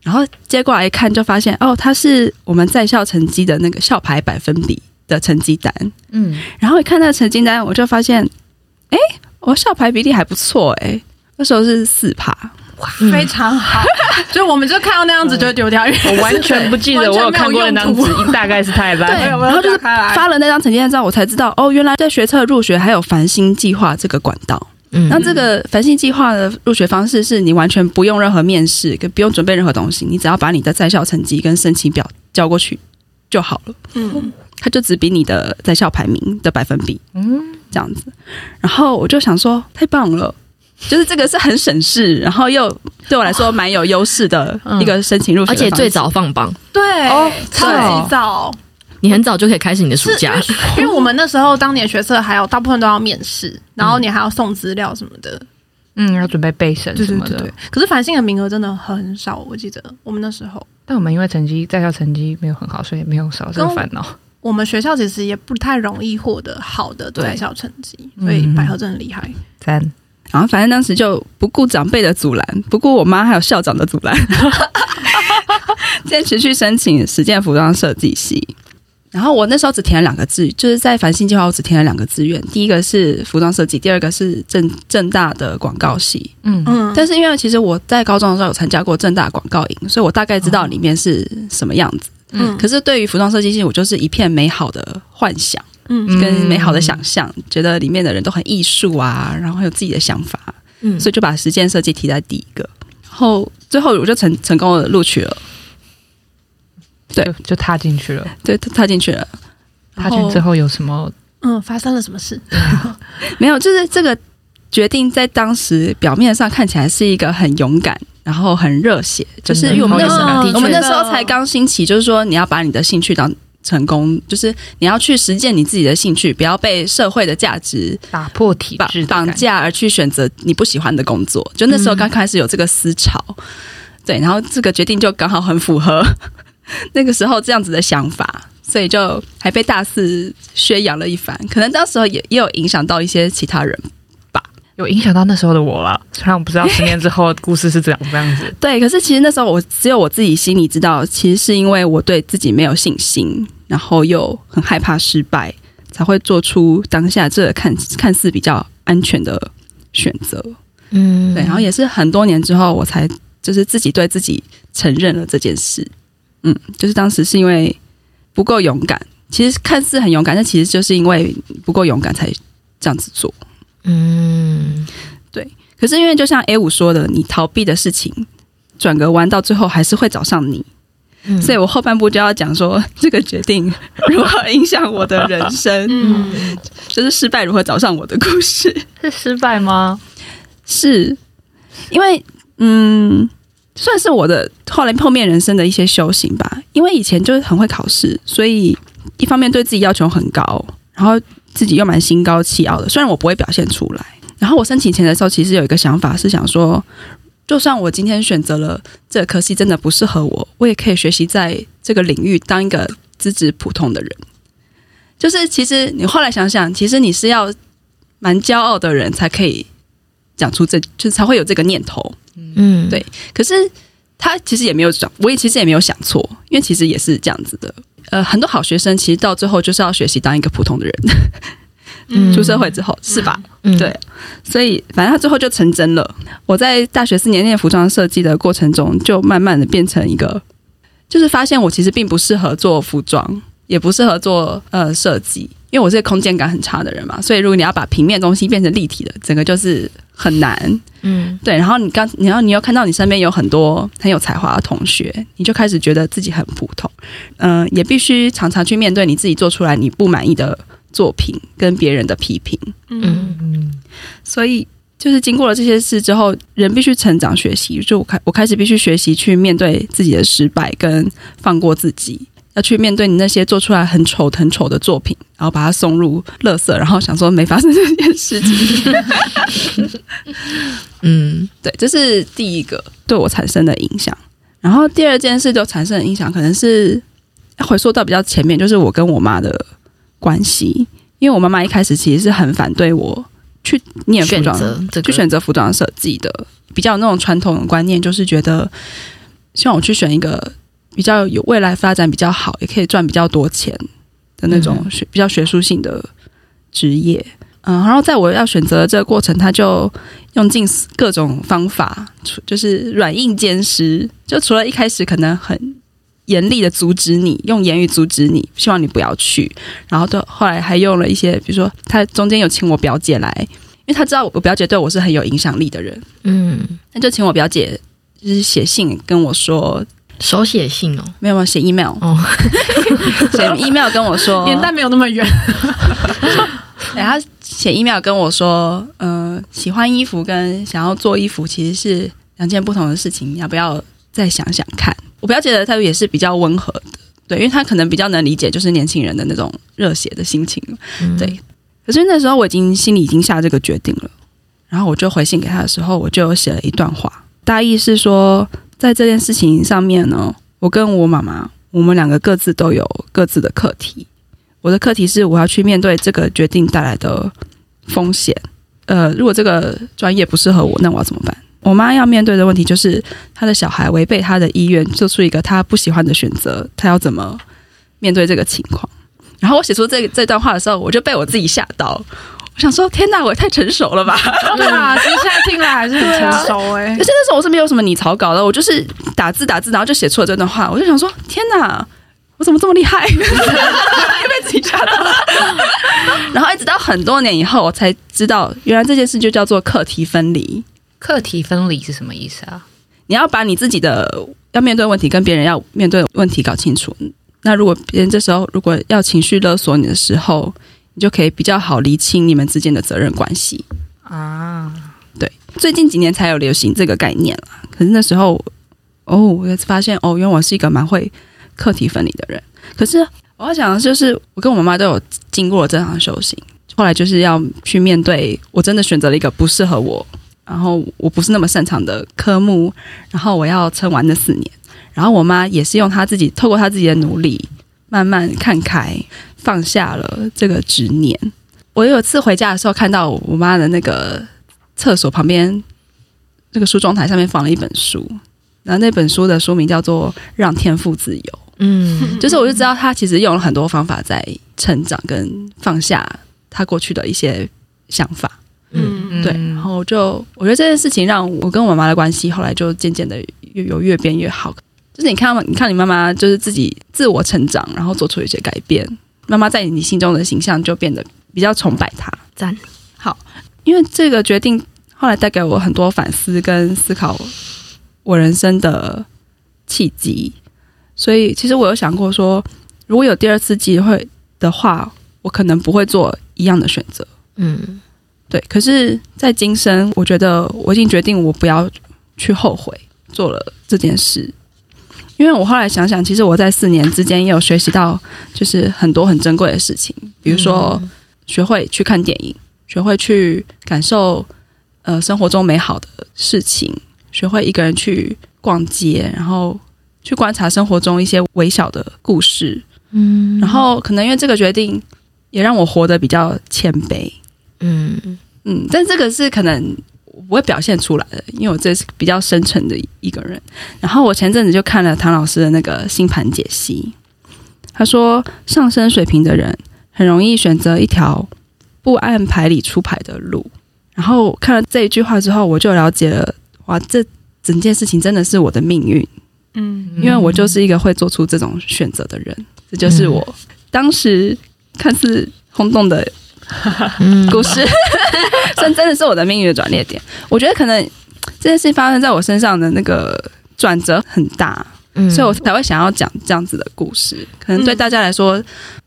然后接过来一看，就发现哦，它是我们在校成绩的那个校牌百分比的成绩单。嗯，然后一看那个成绩单，我就发现，哎。我校排比例还不错哎、欸，那时候是四趴，哇，非常好。所以我们就看到那样子就丢掉，我完全不记得我有看过那张纸，大概是太烂。对，然后就是发了那张成绩单之后，我才知道哦，原来在学测入学还有繁星计划这个管道。嗯，那这个繁星计划的入学方式是你完全不用任何面试，跟不用准备任何东西，你只要把你的在校成绩跟申请表交过去就好了。嗯，它就只比你的在校排名的百分比。嗯。这样子，然后我就想说，太棒了，就是这个是很省事，然后又对我来说蛮有优势的一个申请入学，而且最早放榜，对，哦，超级早，你很早就可以开始你的暑假，因为我们那时候当年学测还有大部分都要面试，然后你还要送资料什么的，嗯，要准备备审什么的，对。对对。可是繁星的名额真的很少，我记得。我们那时候，但我们因为成绩在校成绩没有很好，所以没有少这个烦恼。我们学校其实也不太容易获得好的在校成绩，所以百合真的厉害。赞、嗯，然后反正当时就不顾长辈的阻拦，不顾我妈还有校长的阻拦，坚持去申请实践服装设计系。然后我那时候只填了两个志，就是在繁星计划我只填了两个志愿，第一个是服装设计，第二个是政政大的广告系。嗯嗯，但是因为其实我在高中的时候有参加过正大广告营，所以我大概知道里面是什么样子。嗯，可是对于服装设计系，我就是一片美好的幻想，嗯，跟美好的想象，嗯、觉得里面的人都很艺术啊，然后有自己的想法，嗯，所以就把实践设计提在第一个，然后最后我就成成功的录取了，对，就，就踏进去了，对，踏进去了，踏进之后有什么？嗯，发生了什么事？没有，就是这个决定在当时表面上看起来是一个很勇敢。然后很热血，就是因为我们那时候，我们那时候才刚兴起，就是说你要把你的兴趣当成功，就是你要去实践你自己的兴趣，不要被社会的价值打破体制绑架而去选择你不喜欢的工作。就那时候刚开始有这个思潮，嗯、对，然后这个决定就刚好很符合 那个时候这样子的想法，所以就还被大肆宣扬了一番。可能当时候也也有影响到一些其他人。有影响到那时候的我了，虽然我不知道十年之后的故事是怎样这样子。对，可是其实那时候我只有我自己心里知道，其实是因为我对自己没有信心，然后又很害怕失败，才会做出当下这个看看似比较安全的选择。嗯，对，然后也是很多年之后，我才就是自己对自己承认了这件事。嗯，就是当时是因为不够勇敢，其实看似很勇敢，但其实就是因为不够勇敢才这样子做。嗯，对。可是因为就像 A 五说的，你逃避的事情，转个弯到最后还是会找上你。嗯、所以我后半部就要讲说这个决定如何影响我的人生，嗯，就是失败如何找上我的故事。是失败吗？是因为嗯，算是我的后来碰面人生的一些修行吧。因为以前就是很会考试，所以一方面对自己要求很高，然后。自己又蛮心高气傲的，虽然我不会表现出来。然后我申请前的时候，其实有一个想法是想说，就算我今天选择了这个科系真的不适合我，我也可以学习在这个领域当一个资质普通的人。就是其实你后来想想，其实你是要蛮骄傲的人才可以讲出这，就是才会有这个念头。嗯，对。可是他其实也没有讲，我也其实也没有想错，因为其实也是这样子的。呃，很多好学生其实到最后就是要学习当一个普通的人，嗯、出社会之后是吧？嗯、对，所以反正他最后就成真了。我在大学四年念服装设计的过程中，就慢慢的变成一个，就是发现我其实并不适合做服装，也不适合做呃设计，因为我是个空间感很差的人嘛。所以如果你要把平面东西变成立体的，整个就是很难。嗯，对。然后你刚，然后你又看到你身边有很多很有才华的同学，你就开始觉得自己很普通。嗯、呃，也必须常常去面对你自己做出来你不满意的作品跟别人的批评。嗯嗯，所以就是经过了这些事之后，人必须成长学习。就我开我开始必须学习去面对自己的失败，跟放过自己，要去面对你那些做出来很丑很丑的作品，然后把它送入垃圾，然后想说没发生这件事情。嗯，对，这是第一个对我产生的影响。然后第二件事就产生的影响，可能是。回溯到比较前面，就是我跟我妈的关系，因为我妈妈一开始其实是很反对我去念服装，选这个、去选择服装设计的，比较那种传统的观念，就是觉得希望我去选一个比较有未来发展比较好，也可以赚比较多钱的那种学比较学术性的职业。嗯，然后在我要选择这个过程，他就用尽各种方法，就是软硬兼施，就除了一开始可能很。严厉的阻止你，用言语阻止你，希望你不要去。然后到后来还用了一些，比如说他中间有请我表姐来，因为他知道我表姐对我是很有影响力的人。嗯，那就请我表姐就是写信跟我说，手写信哦，没有没有写 email 哦，写 email 跟我说，年代没有那么远。然后写 email 跟我说，嗯、呃，喜欢衣服跟想要做衣服其实是两件不同的事情，要不要再想想看？我表姐的态度也是比较温和的，对，因为她可能比较能理解，就是年轻人的那种热血的心情，对。可是那时候我已经心里已经下这个决定了，然后我就回信给她的时候，我就写了一段话，大意是说，在这件事情上面呢，我跟我妈妈，我们两个各自都有各自的课题。我的课题是我要去面对这个决定带来的风险，呃，如果这个专业不适合我，那我要怎么办？我妈要面对的问题就是，她的小孩违背她的意愿做出一个她不喜欢的选择，她要怎么面对这个情况？然后我写出这这段话的时候，我就被我自己吓到。我想说，天哪，我也太成熟了吧？对啊，其实现在听来还是很成熟哎、欸。而且那时候我是没有什么拟草稿的，我就是打字打字，然后就写出了这段话。我就想说，天哪，我怎么这么厉害？又被自己吓到了。然后一直到很多年以后，我才知道，原来这件事就叫做课题分离。课题分离是什么意思啊？你要把你自己的要面对问题跟别人要面对问题搞清楚。那如果别人这时候如果要情绪勒索你的时候，你就可以比较好厘清你们之间的责任关系啊。对，最近几年才有流行这个概念了。可是那时候，哦，我发现哦，因为我是一个蛮会课题分离的人。可是我要讲的就是，我跟我妈妈都有经过了这场修行，后来就是要去面对，我真的选择了一个不适合我，然后我不是那么擅长的科目，然后我要撑完那四年。然后我妈也是用她自己，透过她自己的努力，慢慢看开，放下了这个执念。我有一次回家的时候，看到我妈的那个厕所旁边那个梳妆台上面放了一本书，然后那本书的书名叫做《让天赋自由》。嗯，就是我就知道她其实用了很多方法在成长跟放下她过去的一些想法。嗯，对。然后就我觉得这件事情让我跟我妈妈的关系后来就渐渐的越有越变越好。就是你看，你看你妈妈就是自己自我成长，然后做出一些改变。妈妈在你心中的形象就变得比较崇拜她。赞，好，因为这个决定后来带给我很多反思跟思考我人生的契机。所以，其实我有想过说，如果有第二次机会的话，我可能不会做一样的选择。嗯，对。可是，在今生，我觉得我已经决定，我不要去后悔做了这件事。因为我后来想想，其实我在四年之间也有学习到，就是很多很珍贵的事情，比如说学会去看电影，学会去感受呃生活中美好的事情，学会一个人去逛街，然后去观察生活中一些微小的故事，嗯，然后可能因为这个决定，也让我活得比较谦卑，嗯嗯，但这个是可能。我不会表现出来的，因为我这是比较深沉的一个人。然后我前阵子就看了唐老师的那个星盘解析，他说上升水平的人很容易选择一条不按牌理出牌的路。然后看了这一句话之后，我就了解了，哇，这整件事情真的是我的命运。嗯，因为我就是一个会做出这种选择的人，这就是我当时看似轰动的。故事，这 真的是我的命运的转捩点。我觉得可能这件事情发生在我身上的那个转折很大，嗯，所以我才会想要讲这样子的故事。可能对大家来说，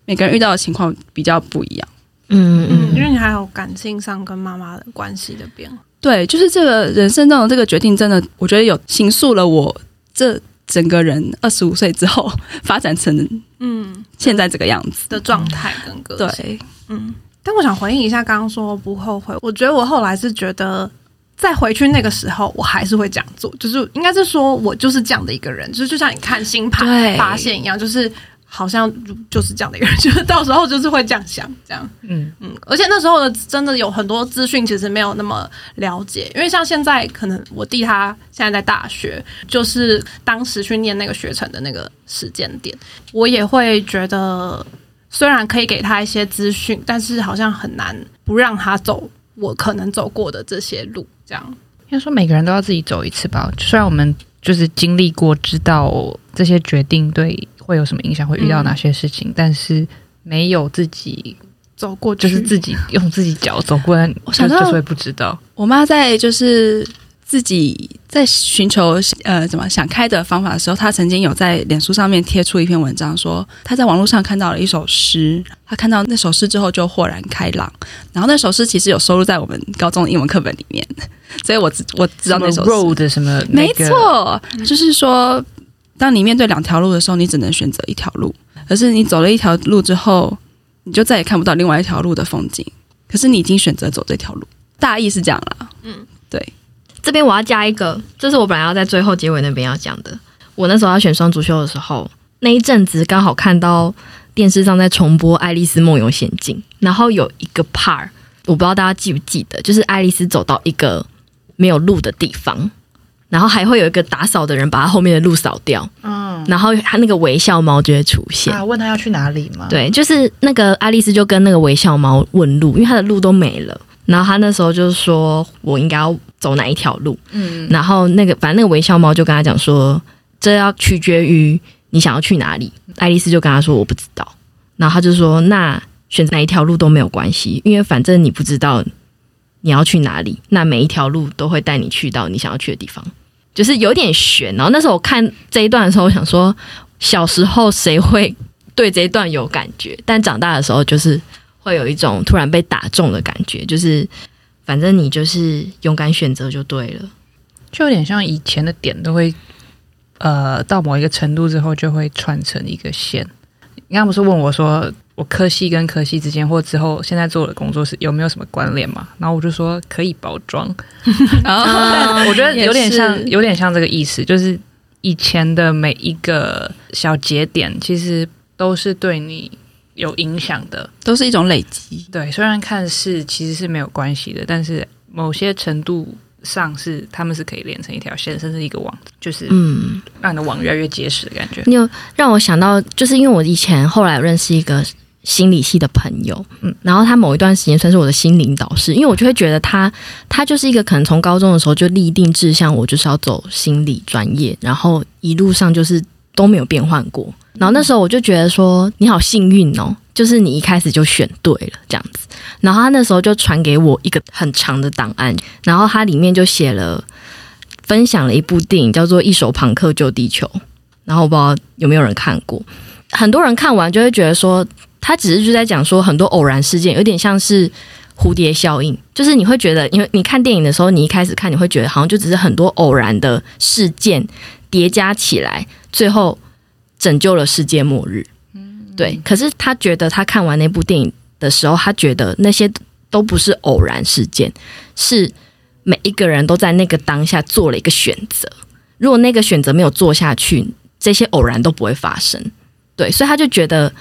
每个人遇到的情况比较不一样。嗯嗯，因为你还有感情上跟妈妈的关系的变化。对，就是这个人生中的这个决定，真的，我觉得有形塑了我这整个人二十五岁之后 发展成嗯现在这个样子的状态跟个性。对，嗯。但我想回应一下刚刚说不后悔，我觉得我后来是觉得再回去那个时候，我还是会这样做，就是应该是说我就是这样的一个人，就是就像你看星盘发现一样，就是好像就是这样的一个人，就是到时候就是会这样想，这样，嗯嗯，而且那时候的真的有很多资讯其实没有那么了解，因为像现在可能我弟他现在在大学，就是当时去念那个学程的那个时间点，我也会觉得。虽然可以给他一些资讯，但是好像很难不让他走我可能走过的这些路。这样应该说每个人都要自己走一次吧。虽然我们就是经历过，知道这些决定对会有什么影响，会遇到哪些事情，嗯、但是没有自己走过，就是自己用自己脚走过来，我想就是会不知道。我妈在就是。自己在寻求呃怎么想开的方法的时候，他曾经有在脸书上面贴出一篇文章，说他在网络上看到了一首诗，他看到那首诗之后就豁然开朗。然后那首诗其实有收录在我们高中的英文课本里面，所以我知我知道那首诗。road 什么？没错，就是说，当你面对两条路的时候，你只能选择一条路，可是你走了一条路之后，你就再也看不到另外一条路的风景。可是你已经选择走这条路，大意是这样啦。嗯，对。这边我要加一个，这是我本来要在最后结尾那边要讲的。我那时候要选双主修的时候，那一阵子刚好看到电视上在重播《爱丽丝梦游仙境》，然后有一个 part，我不知道大家记不记得，就是爱丽丝走到一个没有路的地方，然后还会有一个打扫的人把她后面的路扫掉，嗯，然后她那个微笑猫就会出现，啊，问她要去哪里吗？对，就是那个爱丽丝就跟那个微笑猫问路，因为她的路都没了。然后他那时候就是说我应该要走哪一条路，嗯，然后那个反正那个微笑猫就跟他讲说，这要取决于你想要去哪里。爱丽丝就跟他说我不知道，然后他就说那选择哪一条路都没有关系，因为反正你不知道你要去哪里，那每一条路都会带你去到你想要去的地方，就是有点悬。然后那时候我看这一段的时候，我想说小时候谁会对这一段有感觉？但长大的时候就是。会有一种突然被打中的感觉，就是反正你就是勇敢选择就对了，就有点像以前的点都会，呃，到某一个程度之后就会串成一个线。你刚刚不是问我说，我科系跟科系之间，或之后现在做的工作是有没有什么关联嘛？然后我就说可以包装，然后我觉得有点像，有点像这个意思，就是以前的每一个小节点，其实都是对你有影响的，都是一种累积。对，虽然看似其实是没有关系的，但是某些程度。上是他们是可以连成一条线，甚至一个网，就是嗯，让你的网越来越结实的感觉。你有让我想到，就是因为我以前后来认识一个心理系的朋友，嗯，然后他某一段时间算是我的心灵导师，因为我就会觉得他他就是一个可能从高中的时候就立定志向，我就是要走心理专业，然后一路上就是都没有变换过。然后那时候我就觉得说，你好幸运哦，就是你一开始就选对了这样子。然后他那时候就传给我一个很长的档案，然后它里面就写了分享了一部电影叫做《一手庞克救地球》，然后我不知道有没有人看过，很多人看完就会觉得说，他只是就在讲说很多偶然事件，有点像是蝴蝶效应，就是你会觉得，因为你看电影的时候，你一开始看你会觉得好像就只是很多偶然的事件叠加起来，最后拯救了世界末日。嗯，对。可是他觉得他看完那部电影。的时候，他觉得那些都不是偶然事件，是每一个人都在那个当下做了一个选择。如果那个选择没有做下去，这些偶然都不会发生。对，所以他就觉得，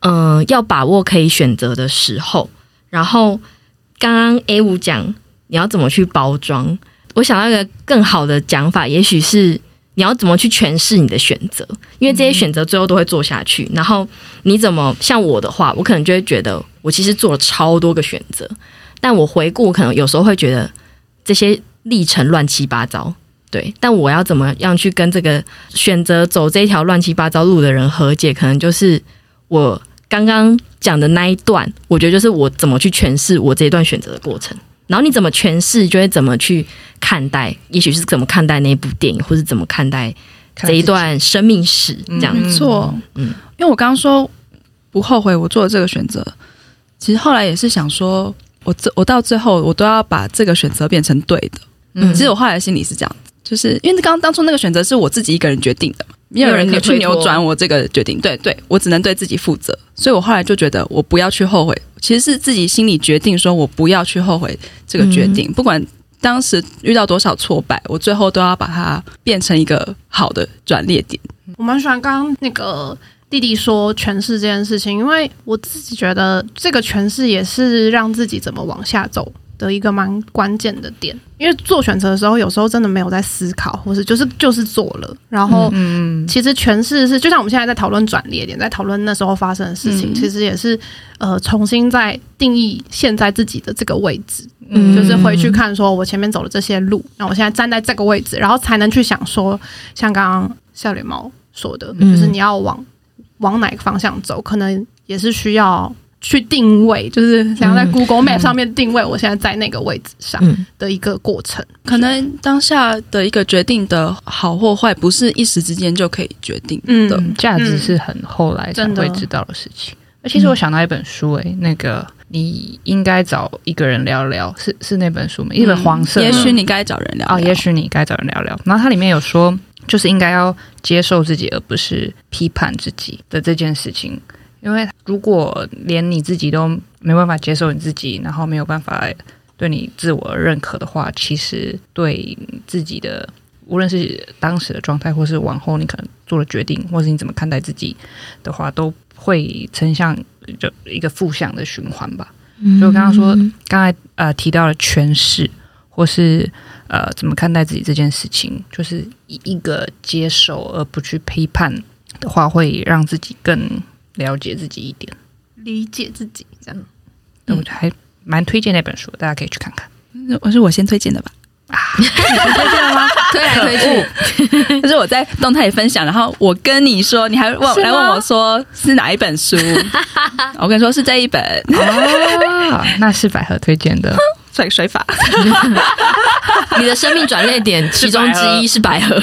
嗯、呃，要把握可以选择的时候。然后刚刚 A 五讲你要怎么去包装，我想到一个更好的讲法，也许是。你要怎么去诠释你的选择？因为这些选择最后都会做下去。然后你怎么像我的话，我可能就会觉得我其实做了超多个选择，但我回顾可能有时候会觉得这些历程乱七八糟。对，但我要怎么样去跟这个选择走这条乱七八糟路的人和解？可能就是我刚刚讲的那一段，我觉得就是我怎么去诠释我这一段选择的过程。然后你怎么诠释，就会怎么去看待，也许是怎么看待那部电影，或是怎么看待这一段生命史，这样子。错，嗯，因为我刚刚说不后悔我做的这个选择，其实后来也是想说，我这我到最后我都要把这个选择变成对的。嗯，其实我后来心里是这样，就是因为刚刚当初那个选择是我自己一个人决定的嘛。没有人可以去扭转我这个决定，对对，我只能对自己负责。所以我后来就觉得，我不要去后悔，其实是自己心里决定，说我不要去后悔这个决定。嗯、不管当时遇到多少挫败，我最后都要把它变成一个好的转捩点。我蛮喜欢刚刚那个弟弟说诠释这件事情，因为我自己觉得这个诠释也是让自己怎么往下走的一个蛮关键的点，因为做选择的时候，有时候真的没有在思考，或是就是就是做了。然后，嗯，其实诠释是就像我们现在在讨论转捩点，在讨论那时候发生的事情，嗯、其实也是呃重新在定义现在自己的这个位置，嗯，就是回去看说我前面走了这些路，那我现在站在这个位置，然后才能去想说，像刚刚笑脸猫说的，就是你要往往哪个方向走，可能也是需要。去定位，就是想要在 Google Map 上面定位，我现在在那个位置上的一个过程。嗯、可能当下的一个决定的好或坏，不是一时之间就可以决定的，价、嗯、值是很后来才会知道的事情。而其实我想到一本书、欸，诶，那个你应该找一个人聊聊，是是那本书吗？一本黄色，也许你该找人聊啊，哦，也许你该找人聊聊。然后它里面有说，就是应该要接受自己，而不是批判自己的这件事情。因为如果连你自己都没办法接受你自己，然后没有办法对你自我认可的话，其实对自己的无论是当时的状态，或是往后你可能做的决定，或是你怎么看待自己的话，都会呈现就一个负向的循环吧。嗯、所以我刚刚说，刚才呃提到了诠释，或是呃怎么看待自己这件事情，就是一个接受而不去批判的话，会让自己更。了解自己一点，理解自己，这样，我还蛮推荐那本书，大家可以去看看。我是我先推荐的吧？啊，你推荐了吗？推来推去，就是我在动态里分享，然后我跟你说，你还问来问我说是哪一本书？我跟你说是这一本哦，那是百合推荐的。甩水法，你的生命转捩点其中之一是百合，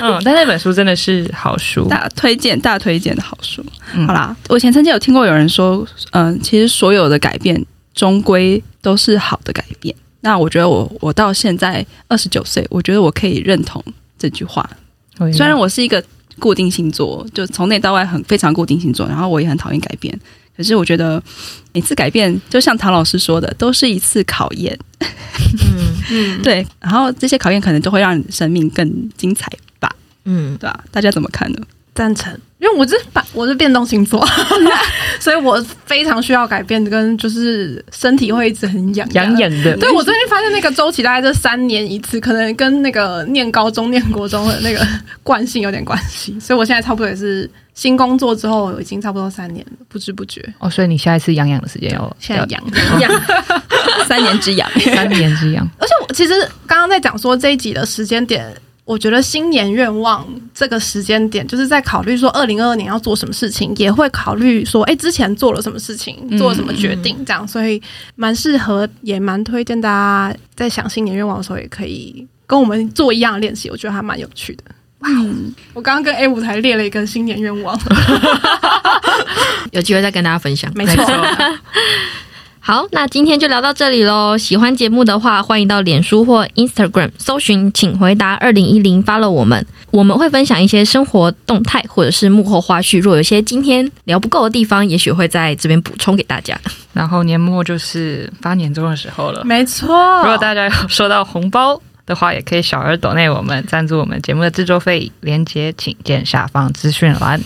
嗯，但那本书真的是好书，大推荐，大推荐的好书。嗯、好啦，我以前曾经有听过有人说，嗯，其实所有的改变终归都是好的改变。那我觉得我我到现在二十九岁，我觉得我可以认同这句话。虽然我是一个固定星座，就从内到外很非常固定星座，然后我也很讨厌改变。可是我觉得每次改变，就像唐老师说的，都是一次考验。嗯 嗯，对。然后这些考验可能就会让你生命更精彩吧。嗯，对吧？大家怎么看呢？赞成，因为我是把我是变动星座，所以我非常需要改变，跟就是身体会一直很痒痒痒的。对，我最近发现那个周期大概这三年一次，可能跟那个念高中、念国中的那个惯性有点关系。所以我现在差不多也是新工作之后，已经差不多三年了，不知不觉。哦，所以你下一次养养的时间要现在养 养三年之痒，三年之痒。而且我其实刚刚在讲说这一集的时间点。我觉得新年愿望这个时间点，就是在考虑说二零二二年要做什么事情，也会考虑说，哎，之前做了什么事情，做了什么决定，这样，所以蛮适合，也蛮推荐大家在想新年愿望的时候，也可以跟我们做一样的练习，我觉得还蛮有趣的。哇，我刚刚跟 A 舞台列了一个新年愿望，有机会再跟大家分享。没错。好，那今天就聊到这里喽。喜欢节目的话，欢迎到脸书或 Instagram 搜寻“请回答二零一零 ”，follow 我们。我们会分享一些生活动态或者是幕后花絮。若有些今天聊不够的地方，也许会在这边补充给大家。然后年末就是发年终的时候了，没错。如果大家有收到红包的话，也可以小额抖内我们赞助我们节目的制作费，链接请见下方资讯栏。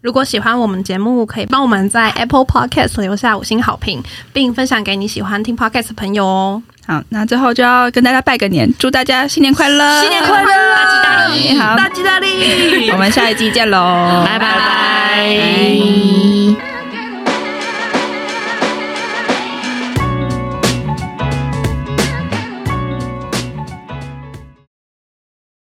如果喜欢我们节目，可以帮我们在 Apple Podcast 留下五星好评，并分享给你喜欢听 Podcast 的朋友哦。好，那最后就要跟大家拜个年，祝大家新年快乐！新年快乐！大吉大利！好，大吉大利！我们下一集见喽！拜拜拜。